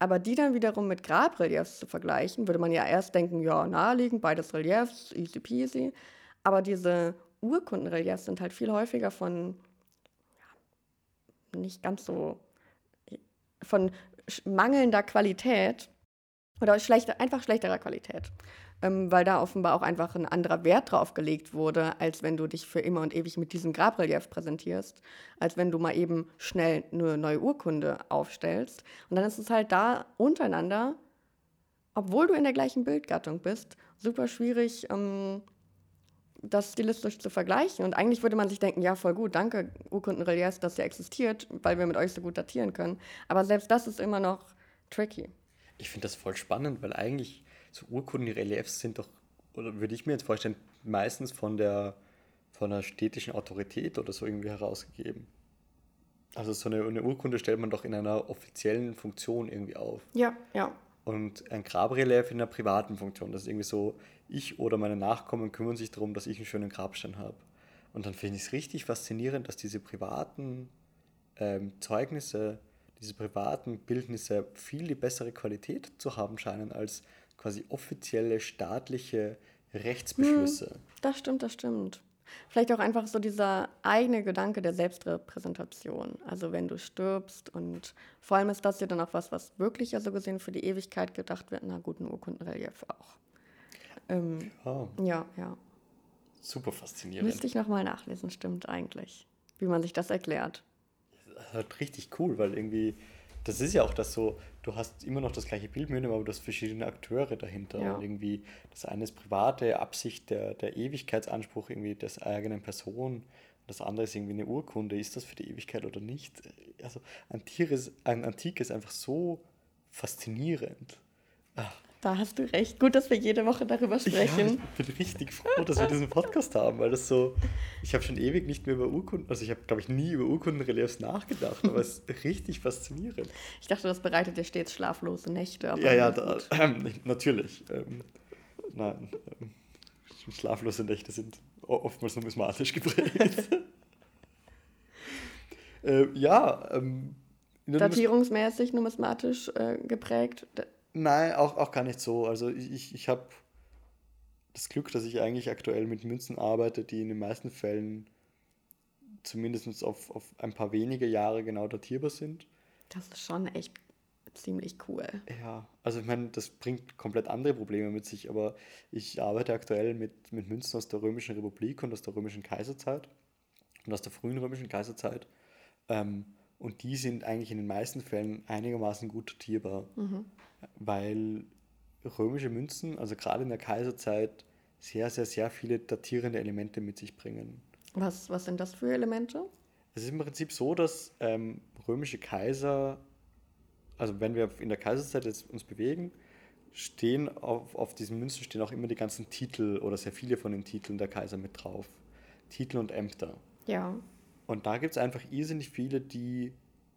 B: Aber die dann wiederum mit Grabreliefs zu vergleichen, würde man ja erst denken, ja, naheliegend, beides Reliefs, easy peasy. Aber diese Urkundenreliefs sind halt viel häufiger von nicht ganz so von mangelnder Qualität oder schlechter, einfach schlechterer Qualität. Ähm, weil da offenbar auch einfach ein anderer Wert drauf gelegt wurde, als wenn du dich für immer und ewig mit diesem Grabrelief präsentierst, als wenn du mal eben schnell eine neue Urkunde aufstellst. Und dann ist es halt da untereinander, obwohl du in der gleichen Bildgattung bist, super schwierig, ähm, das stilistisch zu vergleichen. Und eigentlich würde man sich denken, ja, voll gut, danke, Urkundenreliefs, dass ihr existiert, weil wir mit euch so gut datieren können. Aber selbst das ist immer noch tricky.
A: Ich finde das voll spannend, weil eigentlich so Urkundenreliefs sind doch, oder würde ich mir jetzt vorstellen, meistens von der, von der städtischen Autorität oder so irgendwie herausgegeben. Also so eine, eine Urkunde stellt man doch in einer offiziellen Funktion irgendwie auf.
B: Ja, ja.
A: Und ein Grabrelief in einer privaten Funktion. Das ist irgendwie so, ich oder meine Nachkommen kümmern sich darum, dass ich einen schönen Grabstein habe. Und dann finde ich es richtig faszinierend, dass diese privaten ähm, Zeugnisse, diese privaten Bildnisse viel die bessere Qualität zu haben scheinen als quasi offizielle staatliche Rechtsbeschlüsse.
B: Das stimmt, das stimmt. Vielleicht auch einfach so dieser eigene Gedanke der Selbstrepräsentation. Also wenn du stirbst und vor allem ist das ja dann auch was, was wirklich so gesehen für die Ewigkeit gedacht wird. Na gut, ein Urkundenrelief auch. Ähm,
A: Ja,
B: ja, ja.
A: super faszinierend.
B: Müsste ich nochmal nachlesen, stimmt eigentlich. Wie man sich das erklärt.
A: Halt richtig cool, weil irgendwie, das ist ja auch das so, du hast immer noch das gleiche Bildmedium, aber du hast verschiedene Akteure dahinter.
B: Ja.
A: Und irgendwie, das eine ist private Absicht, der, der Ewigkeitsanspruch irgendwie des eigenen Person. Das andere ist irgendwie eine Urkunde. Ist das für die Ewigkeit oder nicht? Also, Antikes, ein Antike ist einfach so faszinierend. Ah,
B: Da hast du recht. Gut, dass wir jede Woche darüber
A: Ja,
B: sprechen.
A: ich bin richtig froh, dass wir diesen Podcast haben, weil das so, ich habe schon ewig nicht mehr über Urkunden, also ich habe, glaube ich, nie über Urkundenreliefs nachgedacht, aber es ist richtig faszinierend.
B: Ich dachte, das bereitet dir stets schlaflose Nächte. Aber
A: Ja, ja, da, ähm, natürlich. Ähm, nein, ähm, schlaflose Nächte sind oftmals numismatisch geprägt. äh, ja, ähm,
B: Datierungsmäßig, numismatisch äh, geprägt.
A: Nein, auch, auch gar nicht so. Also ich, ich, ich habe das Glück, dass ich eigentlich aktuell mit Münzen arbeite, die in den meisten Fällen zumindest auf, auf ein paar wenige Jahre genau datierbar sind.
B: Das ist schon echt ziemlich cool.
A: Ja, also ich meine, das bringt komplett andere Probleme mit sich, aber ich arbeite aktuell mit, mit Münzen aus der Römischen Republik und aus der Römischen Kaiserzeit und aus der frühen Römischen Kaiserzeit. Ähm, und die sind eigentlich in den meisten Fällen einigermaßen gut datierbar, weil römische Münzen, also gerade in der Kaiserzeit, sehr, sehr, sehr viele datierende Elemente mit sich bringen.
B: Was, was sind das für Elemente?
A: Es ist im Prinzip so, dass ähm, römische Kaiser, also wenn wir in der Kaiserzeit jetzt uns bewegen, stehen auf, auf diesen Münzen stehen auch immer die ganzen Titel oder sehr viele von den Titeln der Kaiser mit drauf. Titel und Ämter.
B: Ja.
A: Und da gibt es einfach irrsinnig viele, die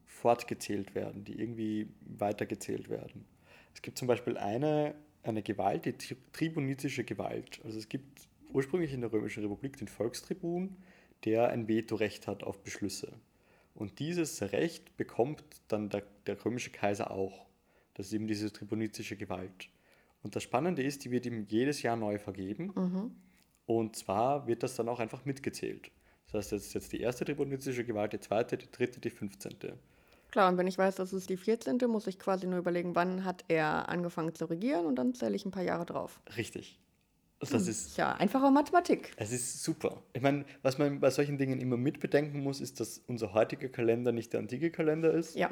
A: fortgezählt werden, die irgendwie weitergezählt werden. Es gibt zum Beispiel eine, eine Gewalt, die tri- tribunizische Gewalt. Also es gibt ursprünglich in der Römischen Republik den Volkstribun, der ein Vetorecht hat auf Beschlüsse. Und dieses Recht bekommt dann der, der römische Kaiser auch. Das ist eben diese tribunizische Gewalt. Und das Spannende ist, die wird ihm jedes Jahr neu vergeben. Und zwar wird das dann auch einfach mitgezählt. Das heißt, jetzt, jetzt die erste tribunizische Gewalt, die zweite, die dritte, die fünfzehnte.
B: Klar, und wenn ich weiß, das ist die 14., muss ich quasi nur überlegen, wann hat er angefangen zu regieren und dann zähle ich ein paar Jahre drauf.
A: Richtig. Also das ist,
B: Ja, einfache Mathematik.
A: es ist super. Ich meine, was man bei solchen Dingen immer mitbedenken muss, ist, dass unser heutiger Kalender nicht der antike Kalender ist.
B: Ja.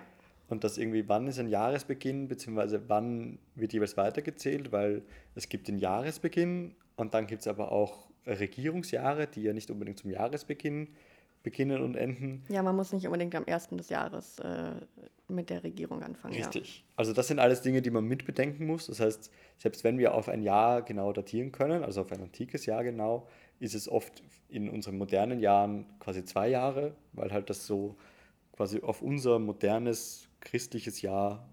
A: und das irgendwie, wann ist ein Jahresbeginn, beziehungsweise wann wird jeweils weitergezählt, weil es gibt den Jahresbeginn und dann gibt es aber auch Regierungsjahre, die ja nicht unbedingt zum Jahresbeginn beginnen und enden.
B: Ja, man muss nicht unbedingt am 1. des Jahres äh, mit der Regierung anfangen.
A: Richtig. Ja. Also das sind alles Dinge, die man mitbedenken muss. Das heißt, selbst wenn wir auf ein Jahr genau datieren können, also auf ein antikes Jahr genau, ist es oft in unseren modernen Jahren quasi zwei Jahre, weil halt das so quasi auf unser modernes christliches Jahr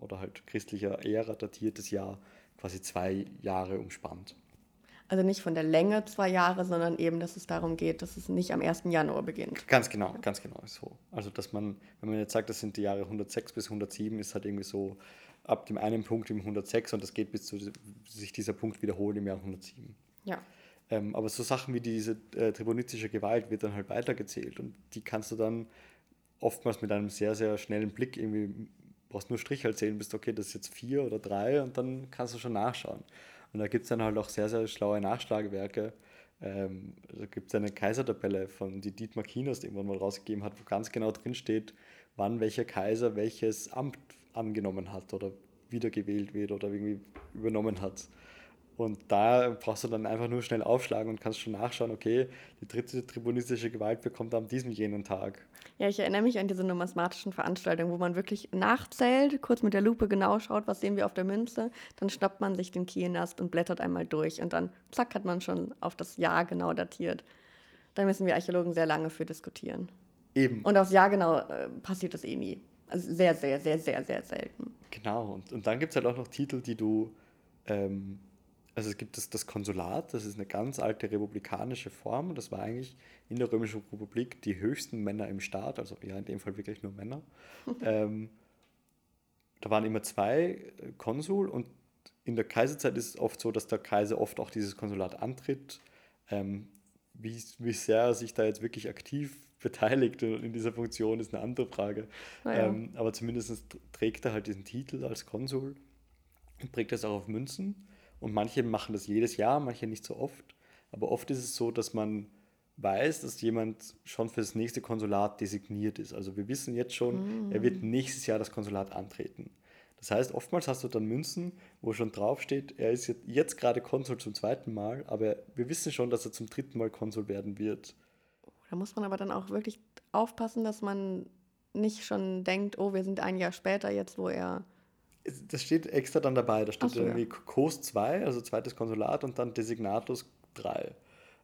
A: oder halt christlicher Ära datiertes Jahr quasi zwei Jahre umspannt.
B: Also nicht von der Länge zwei Jahre, sondern eben, dass es darum geht, dass es nicht am 1. Januar beginnt.
A: Ganz genau, ganz genau so. Also dass man, wenn man jetzt sagt, das sind die Jahre 106 bis 107, ist halt irgendwie so ab dem einen Punkt im 106 und das geht bis zu sich dieser Punkt wiederholen im Jahr 107.
B: Ja.
A: Ähm, aber so Sachen wie diese äh, tribunitische Gewalt wird dann halt weitergezählt und die kannst du dann oftmals mit einem sehr, sehr schnellen Blick irgendwie, brauchst nur Strich halt sehen, bist okay, das ist jetzt vier oder drei und dann kannst du schon nachschauen. Und da gibt es dann halt auch sehr, sehr schlaue Nachschlagewerke. Ähm, da gibt es eine Kaisertabelle von die Dietmar die irgendwann mal rausgegeben hat, wo ganz genau drin steht, wann welcher Kaiser welches Amt angenommen hat oder wiedergewählt wird oder irgendwie übernommen hat. Und da brauchst du dann einfach nur schnell aufschlagen und kannst schon nachschauen, okay, die dritte tribunistische Gewalt bekommt an diesem jenen Tag.
B: Ja, ich erinnere mich an diese numismatischen Veranstaltungen, wo man wirklich nachzählt, kurz mit der Lupe genau schaut, was sehen wir auf der Münze, dann schnappt man sich den Kielnast und blättert einmal durch und dann zack hat man schon auf das Jahr genau datiert. Da müssen wir Archäologen sehr lange für diskutieren.
A: Eben.
B: Und aufs Jahr genau äh, passiert das eh nie. Also sehr, sehr, sehr, sehr, sehr selten.
A: Genau. Und, und dann gibt es halt auch noch Titel, die du ähm, also es gibt das, das Konsulat, das ist eine ganz alte republikanische Form. Das war eigentlich in der Römischen Republik die höchsten Männer im Staat, also ja in dem Fall wirklich nur Männer. ähm, da waren immer zwei äh, Konsul und in der Kaiserzeit ist es oft so, dass der Kaiser oft auch dieses Konsulat antritt. Ähm, wie, wie sehr er sich da jetzt wirklich aktiv beteiligt in dieser Funktion, ist eine andere Frage. Ja. Ähm, aber zumindest trägt er halt diesen Titel als Konsul und trägt das auch auf Münzen. Und manche machen das jedes Jahr, manche nicht so oft. Aber oft ist es so, dass man weiß, dass jemand schon für das nächste Konsulat designiert ist. Also wir wissen jetzt schon, mm. er wird nächstes Jahr das Konsulat antreten. Das heißt, oftmals hast du dann Münzen, wo schon draufsteht, er ist jetzt gerade Konsul zum zweiten Mal, aber wir wissen schon, dass er zum dritten Mal Konsul werden wird.
B: Da muss man aber dann auch wirklich aufpassen, dass man nicht schon denkt, oh, wir sind ein Jahr später jetzt, wo er
A: das steht extra dann dabei. Da steht so, irgendwie ja. COS 2, also zweites Konsulat, und dann Designatus 3.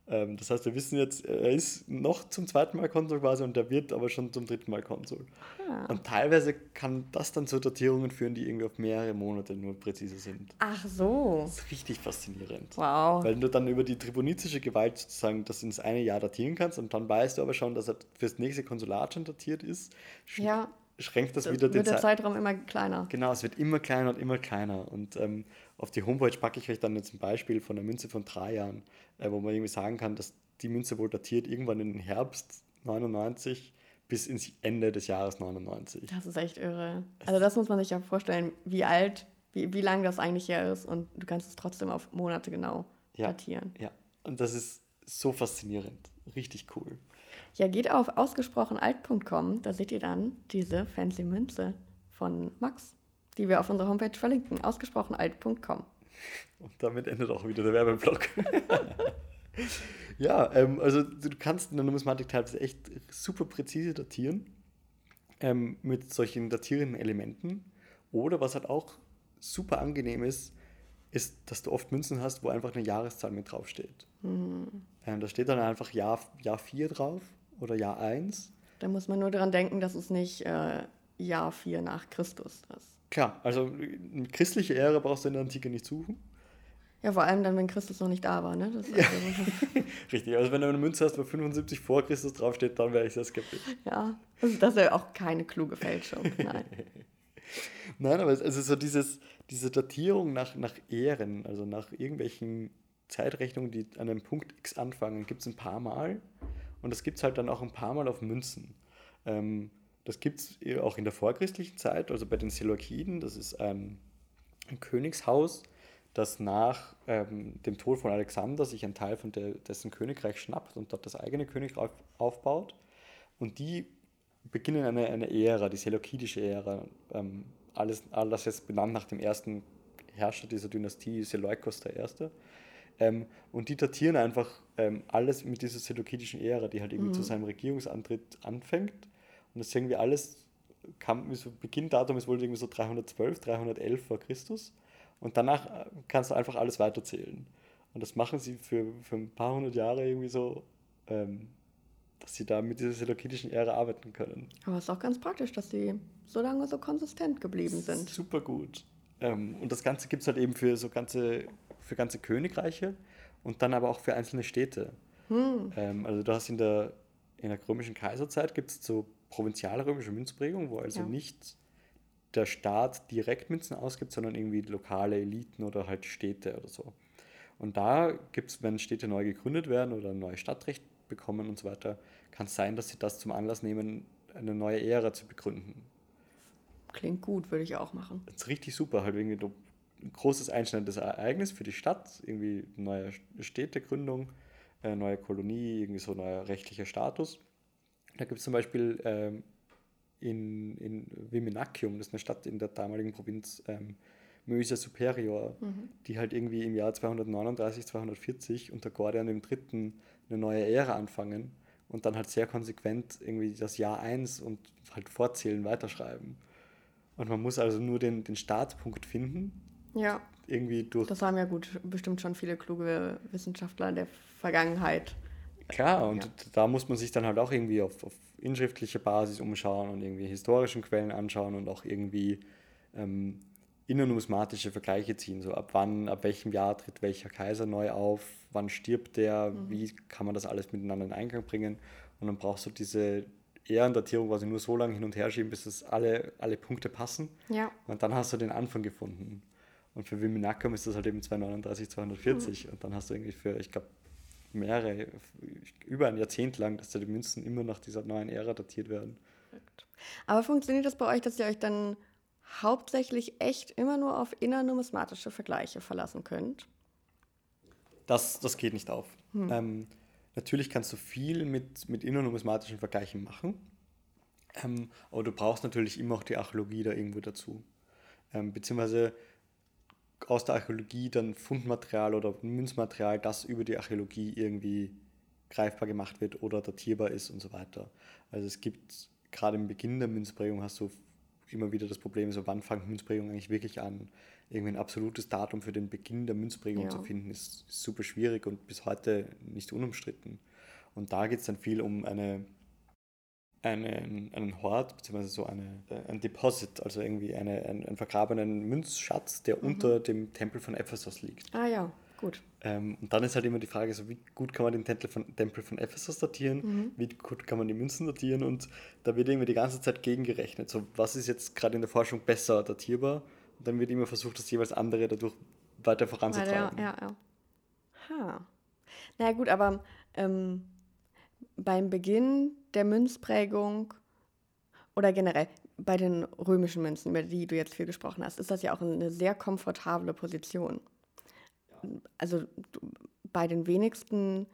A: Ähm, das heißt, wir wissen jetzt, er ist noch zum zweiten Mal Konsul quasi und er wird aber schon zum dritten Mal Konsul. Ah. Und teilweise kann das dann zu Datierungen führen, die irgendwie auf mehrere Monate nur präzise sind.
B: Ach so.
A: Das ist richtig faszinierend.
B: Wow.
A: Weil du dann über die tribunizische Gewalt sozusagen das ins eine Jahr datieren kannst und dann weißt du aber schon, dass er fürs nächste Konsulat schon datiert ist.
B: Ja
A: schränkt das, das wieder
B: den wird der Zeitraum immer kleiner.
A: Genau, es wird immer kleiner und immer kleiner. Und ähm, auf die Homepage packe ich euch dann jetzt ein Beispiel von einer Münze von drei Jahren, äh, wo man irgendwie sagen kann, dass die Münze wohl datiert irgendwann in den Herbst 99 bis ins Ende des Jahres 99.
B: Das ist echt irre. Also das muss man sich ja vorstellen, wie alt, wie, wie lang das eigentlich her ist und du kannst es trotzdem auf Monate genau
A: ja,
B: datieren.
A: Ja, und das ist so faszinierend. Richtig cool.
B: Ja, geht auf ausgesprochenalt.com, da seht ihr dann diese fancy Münze von Max, die wir auf unserer Homepage verlinken, ausgesprochenalt.com.
A: Und damit endet auch wieder der Werbeblock. ja, ähm, also du kannst in der Numismatik teilweise echt super präzise datieren ähm, mit solchen datierenden Elementen. Oder was halt auch super angenehm ist, ist, dass du oft Münzen hast, wo einfach eine Jahreszahl mit draufsteht. Mhm. Ähm, da steht dann einfach Jahr, Jahr 4 drauf oder Jahr 1.
B: Da muss man nur daran denken, dass es nicht äh, Jahr 4 nach Christus ist.
A: Klar, also eine christliche Ära brauchst du in der Antike nicht suchen.
B: Ja, vor allem dann, wenn Christus noch nicht da war, ne?
A: Ja. Also Richtig, also wenn du eine Münze hast, wo 75 vor Christus draufsteht, dann wäre ich sehr skeptisch.
B: Ja, also das wäre auch keine kluge Fälschung, nein.
A: nein, aber es ist so dieses, diese Datierung nach, nach Ehren, also nach irgendwelchen Zeitrechnungen, die an einem Punkt X anfangen, gibt es ein paar Mal. Und das gibt es halt dann auch ein paar Mal auf Münzen. Ähm, das gibt es auch in der vorchristlichen Zeit, also bei den Seleukiden. Das ist ein, ein Königshaus, das nach ähm, dem Tod von Alexander sich einen Teil von der, dessen Königreich schnappt und dort das eigene Königreich aufbaut. Und die beginnen eine, eine Ära, die seleukidische Ära. Ähm, alles, alles jetzt benannt nach dem ersten Herrscher dieser Dynastie, Seleukos I. Ähm, und die datieren einfach ähm, alles mit dieser seleukidischen Ära, die halt irgendwie mhm. zu seinem Regierungsantritt anfängt. Und das ist irgendwie alles, kam, so Beginndatum ist wohl irgendwie so 312, 311 vor Christus. Und danach äh, kannst du einfach alles weiterzählen. Und das machen sie für, für ein paar hundert Jahre irgendwie so, ähm, dass sie da mit dieser seleukidischen Ära arbeiten können.
B: Aber es ist auch ganz praktisch, dass sie so lange so konsistent geblieben sind.
A: Super gut. Ähm, und das Ganze gibt es halt eben für so ganze, für ganze Königreiche und dann aber auch für einzelne Städte. Hm. Ähm, also du hast in der, in der römischen Kaiserzeit gibt es so provinzialrömische Münzprägung, wo also ja. nicht der Staat direkt Münzen ausgibt, sondern irgendwie lokale Eliten oder halt Städte oder so. Und da gibt es, wenn Städte neu gegründet werden oder ein neues Stadtrecht bekommen und so weiter, kann es sein, dass sie das zum Anlass nehmen, eine neue Ära zu begründen.
B: Klingt gut, würde ich auch machen.
A: Das ist richtig super, halt irgendwie ein großes einschneidendes Ereignis für die Stadt, irgendwie neue Städtegründung, äh, neue Kolonie, irgendwie so neuer rechtlicher Status. Da gibt es zum Beispiel ähm, in, in Viminacium, das ist eine Stadt in der damaligen Provinz ähm, Mösia Superior, mhm. die halt irgendwie im Jahr 239, 240 unter Gordian III. eine neue Ära anfangen und dann halt sehr konsequent irgendwie das Jahr 1 und halt vorzählen, weiterschreiben. Und man muss also nur den, den Startpunkt finden.
B: Ja. Irgendwie durch. Das haben ja gut bestimmt schon viele kluge Wissenschaftler in der Vergangenheit.
A: Klar, und ja. da muss man sich dann halt auch irgendwie auf, auf inschriftliche Basis umschauen und irgendwie historischen Quellen anschauen und auch irgendwie ähm, innernumismatische Vergleiche ziehen. So ab wann, ab welchem Jahr tritt welcher Kaiser neu auf, wann stirbt der, mhm. wie kann man das alles miteinander in Einklang bringen. Und dann brauchst du diese Ehrendatierung quasi nur so lange hin und her schieben, bis es alle, alle Punkte passen.
B: Ja.
A: Und dann hast du den Anfang gefunden. Und für Viminacum ist das halt eben 239, 240. Mhm. Und dann hast du irgendwie für, ich glaube, mehrere, über ein Jahrzehnt lang, dass da die Münzen immer nach dieser neuen Ära datiert werden.
B: Aber funktioniert das bei euch, dass ihr euch dann hauptsächlich echt immer nur auf innernumismatische Vergleiche verlassen könnt?
A: Das, das geht nicht auf. Hm. Ähm, natürlich kannst du viel mit, mit innernumismatischen Vergleichen machen, ähm, aber du brauchst natürlich immer auch die Archäologie da irgendwo dazu. Ähm, beziehungsweise aus der Archäologie dann Fundmaterial oder Münzmaterial, das über die Archäologie irgendwie greifbar gemacht wird oder datierbar ist und so weiter. Also es gibt gerade im Beginn der Münzprägung hast du immer wieder das Problem, so wann fängt Münzprägung eigentlich wirklich an? Irgendwie ein absolutes Datum für den Beginn der Münzprägung ja. zu finden, ist, ist, super schwierig und bis heute nicht unumstritten. Und da geht es dann viel um eine, einen, einen Hort, beziehungsweise so eine, äh, ein Deposit, also irgendwie eine, einen, einen vergrabenen Münzschatz, der mhm. unter dem Tempel von Ephesus liegt.
B: Ah ja. Gut.
A: Ähm, und dann ist halt immer die Frage, so wie gut kann man den Tempel von, Tempel von Ephesus datieren, mhm. wie gut kann man die Münzen datieren und da wird irgendwie die ganze Zeit gegengerechnet. So, was ist jetzt gerade in der Forschung besser datierbar? Und dann wird immer versucht, das jeweils andere dadurch weiter voranzutreiben.
B: Ja, ja, ja. Ha. Naja, gut, aber ähm, beim Beginn der Münzprägung oder generell bei den römischen Münzen, über die du jetzt viel gesprochen hast, ist das ja auch eine sehr komfortable Position also bei den wenigsten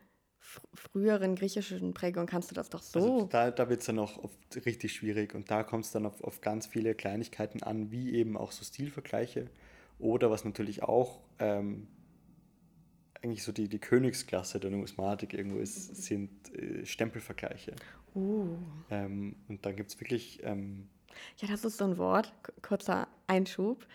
B: früheren griechischen Prägungen kannst du das doch so.
A: Also da da wird es dann auch oft richtig schwierig und da kommt es dann auf, auf ganz viele Kleinigkeiten an, wie eben auch so Stilvergleiche oder was natürlich auch ähm, eigentlich so die, die Königsklasse der Numismatik irgendwo ist, sind äh, Stempelvergleiche.
B: Uh.
A: Ähm, und da gibt es wirklich. Ähm,
B: ja, das ist so ein Wort, kurzer Einschub.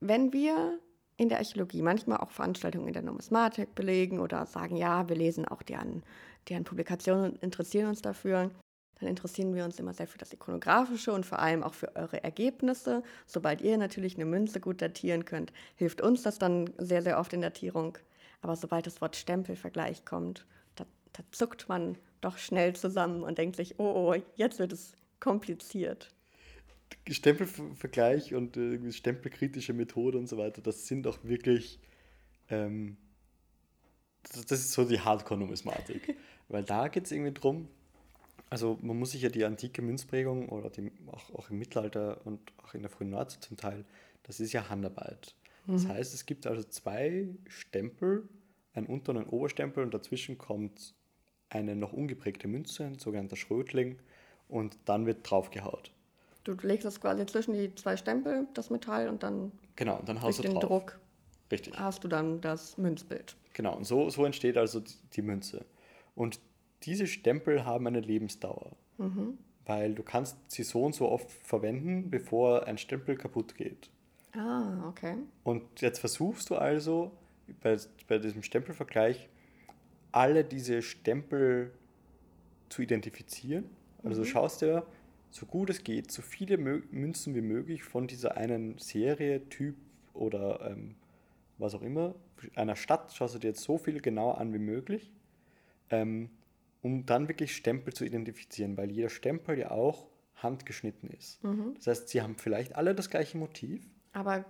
B: Wenn wir in der Archäologie manchmal auch Veranstaltungen in der Numismatik belegen oder sagen, ja, wir lesen auch deren, deren Publikationen und interessieren uns dafür. Dann interessieren wir uns immer sehr für das Ikonografische und vor allem auch für eure Ergebnisse. Sobald ihr natürlich eine Münze gut datieren könnt, hilft uns das dann sehr, sehr oft in Datierung. Aber sobald das Wort Stempelvergleich kommt, da, da zuckt man doch schnell zusammen und denkt sich, oh, oh, jetzt wird es kompliziert.
A: Stempelvergleich und äh, stempelkritische Methode und so weiter, das sind auch wirklich, ähm, das, das, ist so die Hardcore-Numismatik. Weil da geht es irgendwie drum, also man muss sich ja die antike Münzprägung oder die, auch, auch im Mittelalter und auch in der frühen Neuzeit zum Teil, das ist ja Handarbeit. Das mhm. heißt, es gibt also zwei Stempel, einen Unter- und einen Oberstempel und dazwischen kommt eine noch ungeprägte Münze, ein sogenannter Schrötling und dann wird draufgehaut.
B: Du legst das quasi zwischen die zwei Stempel, das Metall, und dann,
A: Genau, und dann haust du
B: den
A: drauf.
B: Druck
A: Richtig.
B: hast du dann das Münzbild.
A: Genau, und so, so entsteht also die, die Münze. Und diese Stempel haben eine Lebensdauer, weil du kannst sie so und so oft verwenden, bevor ein Stempel kaputt geht.
B: Ah, okay.
A: Und jetzt versuchst du also bei, bei diesem Stempelvergleich alle diese Stempel zu identifizieren. Also du schaust dir so gut es geht, so viele Münzen wie möglich von dieser einen Serie, Typ oder ähm, was auch immer, einer Stadt, schaust du dir jetzt so viel genauer an wie möglich, ähm, um dann wirklich Stempel zu identifizieren, weil jeder Stempel ja auch handgeschnitten ist. Das heißt, sie haben vielleicht alle das gleiche Motiv,
B: Aber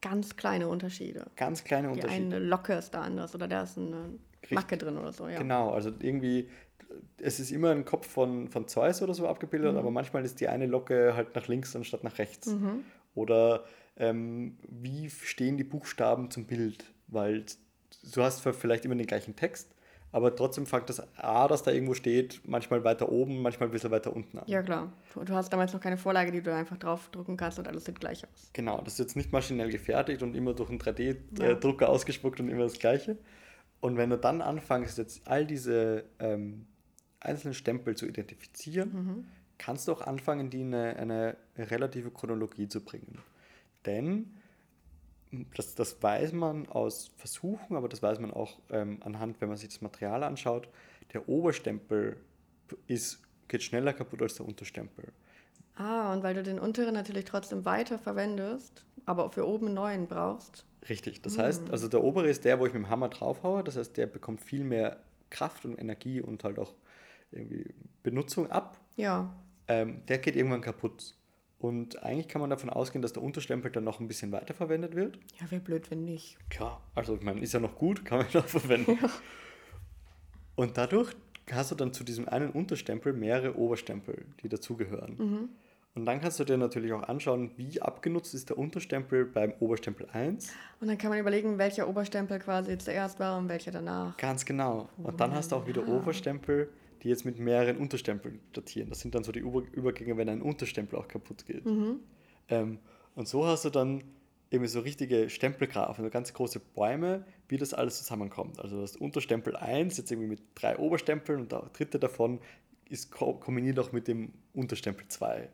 B: ganz kleine Unterschiede.
A: ganz kleine
B: Die
A: Unterschiede.
B: eine Locke ist da anders oder da ist eine
A: Richtig.
B: Macke drin oder so, ja.
A: Genau, also irgendwie, es ist immer ein Kopf von, von Zeus oder so abgebildet, aber manchmal ist die eine Locke halt nach links anstatt nach rechts. Oder ähm, wie stehen die Buchstaben zum Bild? Weil du hast vielleicht immer den gleichen Text, aber trotzdem fängt das A, das da irgendwo steht, manchmal weiter oben, manchmal ein bisschen weiter unten an.
B: Ja, klar. Du du hast damals noch keine Vorlage, die du einfach draufdrucken kannst und alles sieht gleich aus.
A: Genau, das ist jetzt nicht maschinell gefertigt und immer durch einen
B: Ja.
A: 3D-Drucker ausgespuckt und immer das Gleiche. Und wenn du dann anfängst, jetzt all diese ähm, einzelnen Stempel zu identifizieren, kannst du auch anfangen, die in eine, eine relative Chronologie zu bringen. Denn das, das weiß man aus Versuchen, aber das weiß man auch ähm, anhand, wenn man sich das Material anschaut, der Oberstempel ist, geht schneller kaputt als der Unterstempel.
B: Ah, und weil du den unteren natürlich trotzdem weiter verwendest, aber für oben einen neuen brauchst.
A: Richtig, das heißt, also der obere ist der, wo ich mit dem Hammer draufhaue, das heißt, der bekommt viel mehr Kraft und Energie und halt auch irgendwie Benutzung ab.
B: Ja,
A: Ähm, der geht irgendwann kaputt. Und eigentlich kann man davon ausgehen, dass der Unterstempel dann noch ein bisschen weiterverwendet wird.
B: ja, wäre blöd, wenn nicht.
A: Klar, also ich meine, ist ja noch gut, kann man noch verwenden. Und dadurch hast du dann zu diesem einen Unterstempel mehrere Oberstempel, die dazugehören. Und dann kannst du dir natürlich auch anschauen, wie abgenutzt ist der Unterstempel beim Oberstempel 1
B: Und dann kann man überlegen, welcher Oberstempel quasi zuerst war und welcher danach.
A: Ganz genau. Und dann hast du auch wieder Oberstempel, die jetzt mit mehreren Unterstempeln datieren. Das sind dann so die Über Übergänge, wenn ein Unterstempel auch kaputt geht. Ähm, und so hast du dann irgendwie so richtige Stempelgrafen, so ganz große Bäume, wie das alles zusammenkommt. Also das Unterstempel 1 jetzt irgendwie mit drei Oberstempeln und der dritte davon ist ko kombiniert auch mit dem Unterstempel 2.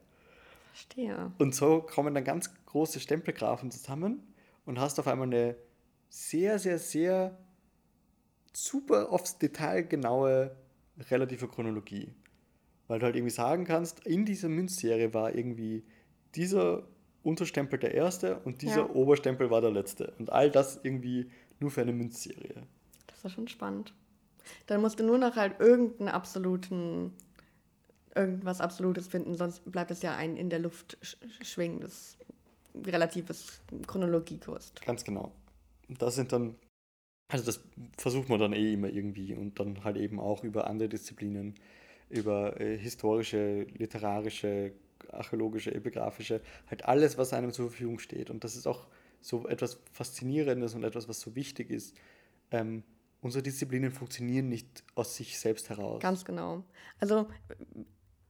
B: Verstehe.
A: Und so kommen dann ganz große Stempelgrafen zusammen und hast auf einmal eine sehr, sehr, sehr super aufs Detail genaue relative Chronologie. Weil du halt irgendwie sagen kannst, in dieser Münzserie war irgendwie dieser Unterstempel der erste und dieser
B: Ja.
A: Oberstempel war der letzte. Und all das irgendwie nur für eine Münzserie.
B: Das ist schon spannend. Dann musst du nur noch halt irgendeinen absoluten, irgendwas Absolutes finden, sonst bleibt es ja ein in der Luft sch schwingendes, relatives Chronologiekurs.
A: Ganz genau. Und das sind dann, also das versucht man dann eh immer irgendwie und dann halt eben auch über andere Disziplinen, über äh, historische, literarische, archäologische, epigraphische, halt alles, was einem zur Verfügung steht. Und das ist auch so etwas Faszinierendes und etwas, was so wichtig ist. Ähm, unsere Disziplinen funktionieren nicht aus sich selbst heraus.
B: Ganz genau. Also,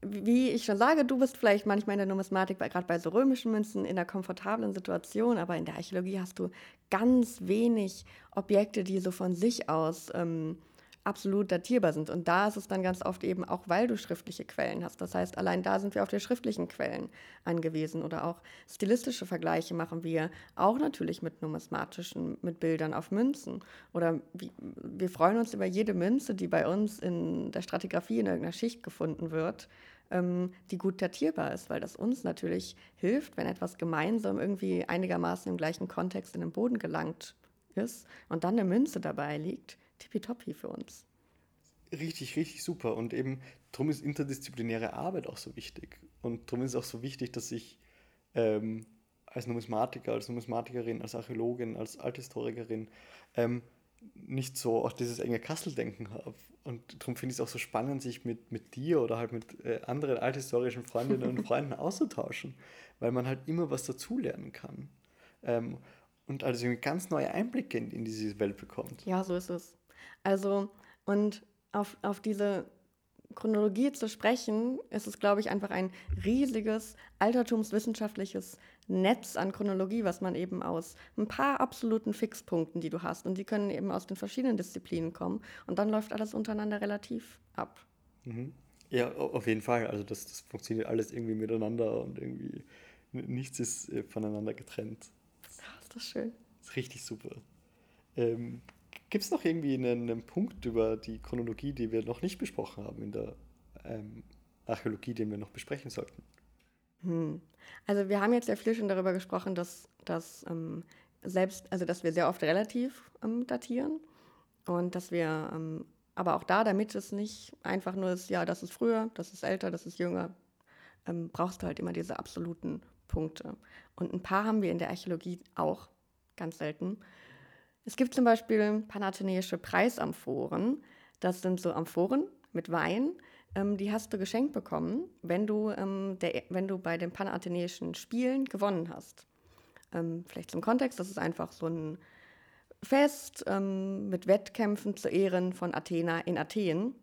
B: wie ich schon sage, du bist vielleicht manchmal in der Numismatik, gerade bei so römischen Münzen, in einer komfortablen Situation, aber in der Archäologie hast du ganz wenig Objekte, die so von sich aus ähm, absolut datierbar sind. Und da ist es dann ganz oft eben auch, weil du schriftliche Quellen hast. Das heißt, allein da sind wir auf die schriftlichen Quellen angewiesen. Oder auch stilistische Vergleiche machen wir auch natürlich mit numismatischen, mit Bildern auf Münzen. Oder wir freuen uns über jede Münze, die bei uns in der Stratigraphie in irgendeiner Schicht gefunden wird, ähm, die gut datierbar ist, weil das uns natürlich hilft, wenn etwas gemeinsam irgendwie einigermaßen im gleichen Kontext in den Boden gelangt ist und dann eine Münze dabei liegt tippitoppi für uns.
A: Richtig, richtig super. Und eben darum ist interdisziplinäre Arbeit auch so wichtig. Und darum ist es auch so wichtig, dass ich ähm, als Numismatiker, als Numismatikerin, als Archäologin, als Althistorikerin ähm, nicht so auch dieses enge Kasseldenken habe. Und darum finde ich es auch so spannend, sich mit, mit dir oder halt mit äh, anderen althistorischen Freundinnen und Freunden auszutauschen, weil man halt immer was dazulernen kann. Ähm, und also ganz neue Einblicke in, in diese Welt bekommt.
B: Ja, so ist es. Also, und auf, auf diese Chronologie zu sprechen, ist es, glaube ich, einfach ein riesiges altertumswissenschaftliches Netz an Chronologie, was man eben aus ein paar absoluten Fixpunkten, die du hast, und die können eben aus den verschiedenen Disziplinen kommen, und dann läuft alles untereinander relativ ab.
A: Mhm. Ja, auf jeden Fall. Also das, das funktioniert alles irgendwie miteinander und irgendwie nichts ist äh, voneinander getrennt.
B: Ach, ist das schön.
A: Das ist richtig super. Ähm, Gibt es noch irgendwie einen, einen, Punkt über die Chronologie, die wir noch nicht besprochen haben in der ähm, Archäologie, den wir noch besprechen sollten?
B: Hm. Also wir haben jetzt ja viel schon darüber gesprochen, dass, dass ähm, selbst, also dass wir sehr oft relativ ähm, datieren und dass wir ähm, aber auch da, damit es nicht einfach nur ist, ja, das ist früher, das ist älter, das ist jünger, ähm, brauchst du halt immer diese absoluten Punkte. Und ein paar haben wir in der Archäologie auch, ganz selten. Es gibt zum Beispiel panathenäische Preisamphoren. Das sind so Amphoren mit Wein. Ähm, die hast du geschenkt bekommen, wenn du, ähm, der, wenn du bei den panathenäischen Spielen gewonnen hast. Ähm, vielleicht zum Kontext, das ist einfach so ein Fest ähm, mit Wettkämpfen zu Ehren von Athena in Athen.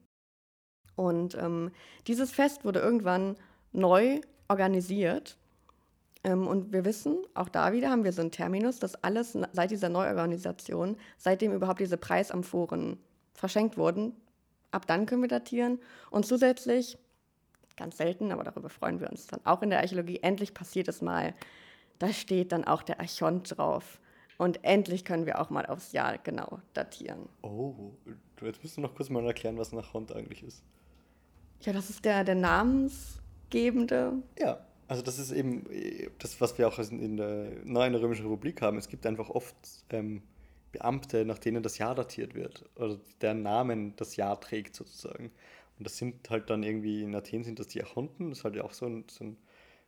B: Und ähm, dieses Fest wurde irgendwann neu organisiert und wir wissen, auch da wieder haben wir so einen Terminus, dass alles seit dieser Neuorganisation, seitdem überhaupt diese Preisamphoren verschenkt wurden, ab dann können wir datieren. Und zusätzlich, ganz selten, aber darüber freuen wir uns dann auch in der Archäologie, endlich passiert es mal, da steht dann auch der Archont drauf. Und endlich können wir auch mal aufs Jahr genau datieren.
A: Oh, jetzt musst du noch kurz mal erklären, was ein Archont eigentlich ist.
B: Ja, das ist der, der namensgebende.
A: Ja, also das ist eben das, was wir auch in der neuen Römischen Republik haben. Es gibt einfach oft ähm, Beamte, nach denen das Jahr datiert wird oder deren Namen das Jahr trägt sozusagen. Und das sind halt dann irgendwie, in Athen sind das die Archonten, das ist halt ja auch so ein, so ein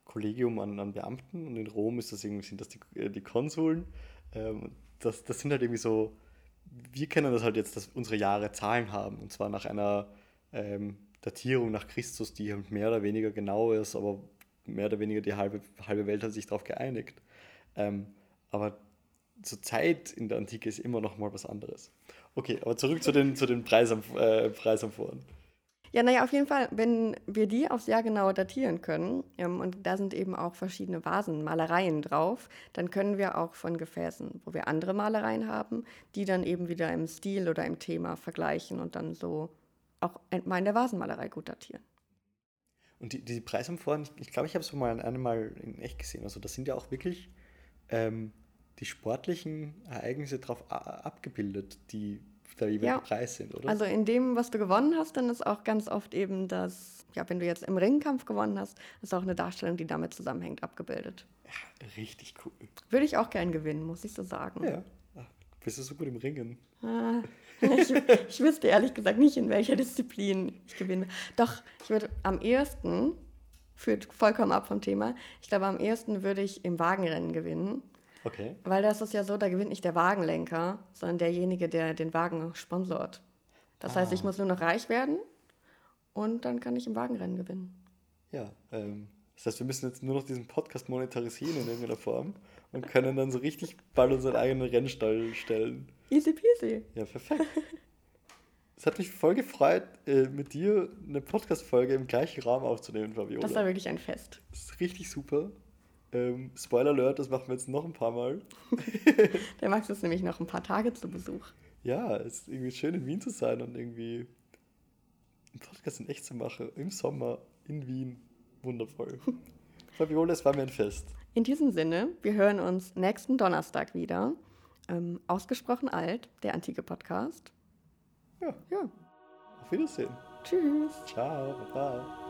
A: Kollegium an, an, Beamten und in Rom ist das irgendwie, sind das die, äh, die Konsuln. Ähm, das, das sind halt irgendwie so, wir kennen das halt jetzt, dass unsere Jahre Zahlen haben und zwar nach einer ähm, Datierung nach Christus, die halt mehr oder weniger genau ist, aber mehr oder weniger die halbe, halbe Welt hat sich darauf geeinigt. Ähm, aber zur Zeit in der Antike ist immer noch mal was anderes. Okay, aber zurück zu den, zu den Preisamf äh, Preisamphoren.
B: Ja, naja, auf jeden Fall, wenn wir die aufs Jahr genau datieren können, ähm, und da sind eben auch verschiedene Vasen, Malereien drauf, dann können wir auch von Gefäßen, wo wir andere Malereien haben, die dann eben wieder im Stil oder im Thema vergleichen und dann so auch mal in der Vasenmalerei gut datieren.
A: Und die, die Preisamphoren, ich, ich glaube, ich habe es mal einmal in echt gesehen. Also das sind ja auch wirklich ähm, die sportlichen Ereignisse darauf abgebildet, die der jeweilige ja. Preis sind, oder?
B: Also in dem, was du gewonnen hast, dann ist auch ganz oft eben das, ja, wenn du jetzt im Ringkampf gewonnen hast, ist auch eine Darstellung, die damit zusammenhängt, abgebildet.
A: Ja, richtig cool.
B: Würde ich auch gern gewinnen, muss ich so sagen.
A: Ja. Ach, bist du so gut im Ringen?
B: Ah, ich, ich wüsste ehrlich gesagt nicht, in welcher Disziplin ich gewinne. Doch, ich würde am ehesten, führt vollkommen ab vom Thema, ich glaube, am ehesten würde ich im Wagenrennen gewinnen.
A: Okay.
B: Weil das ist ja so, da gewinnt nicht der Wagenlenker, sondern derjenige, der den Wagen sponsort. Das ah. heißt, ich muss nur noch reich werden und dann kann ich im Wagenrennen gewinnen.
A: Ja, ähm, das heißt, wir müssen jetzt nur noch diesen Podcast monetarisieren in irgendeiner Form und können dann so richtig bald unseren eigenen Rennstall stellen.
B: Easy peasy.
A: Ja, perfekt. Es hat mich voll gefreut, äh, mit dir eine Podcast-Folge im gleichen Raum aufzunehmen, Fabiola.
B: Das war wirklich ein Fest.
A: Das ist richtig super. Ähm, Spoiler Alert, das machen wir jetzt noch ein paar Mal.
B: Der Max ist nämlich noch ein paar Tage zu Besuch.
A: Ja, es ist irgendwie schön in Wien zu sein und irgendwie einen Podcast in echt zu machen. Im Sommer in Wien. Wundervoll. Fabiola, es war mir ein Fest.
B: In diesem Sinne, wir hören uns nächsten Donnerstag wieder. Ähm, ausgesprochen alt, der antike Podcast.
A: Ja.
B: Ja.
A: Auf Wiedersehen.
B: Tschüss.
A: Ciao. Baba.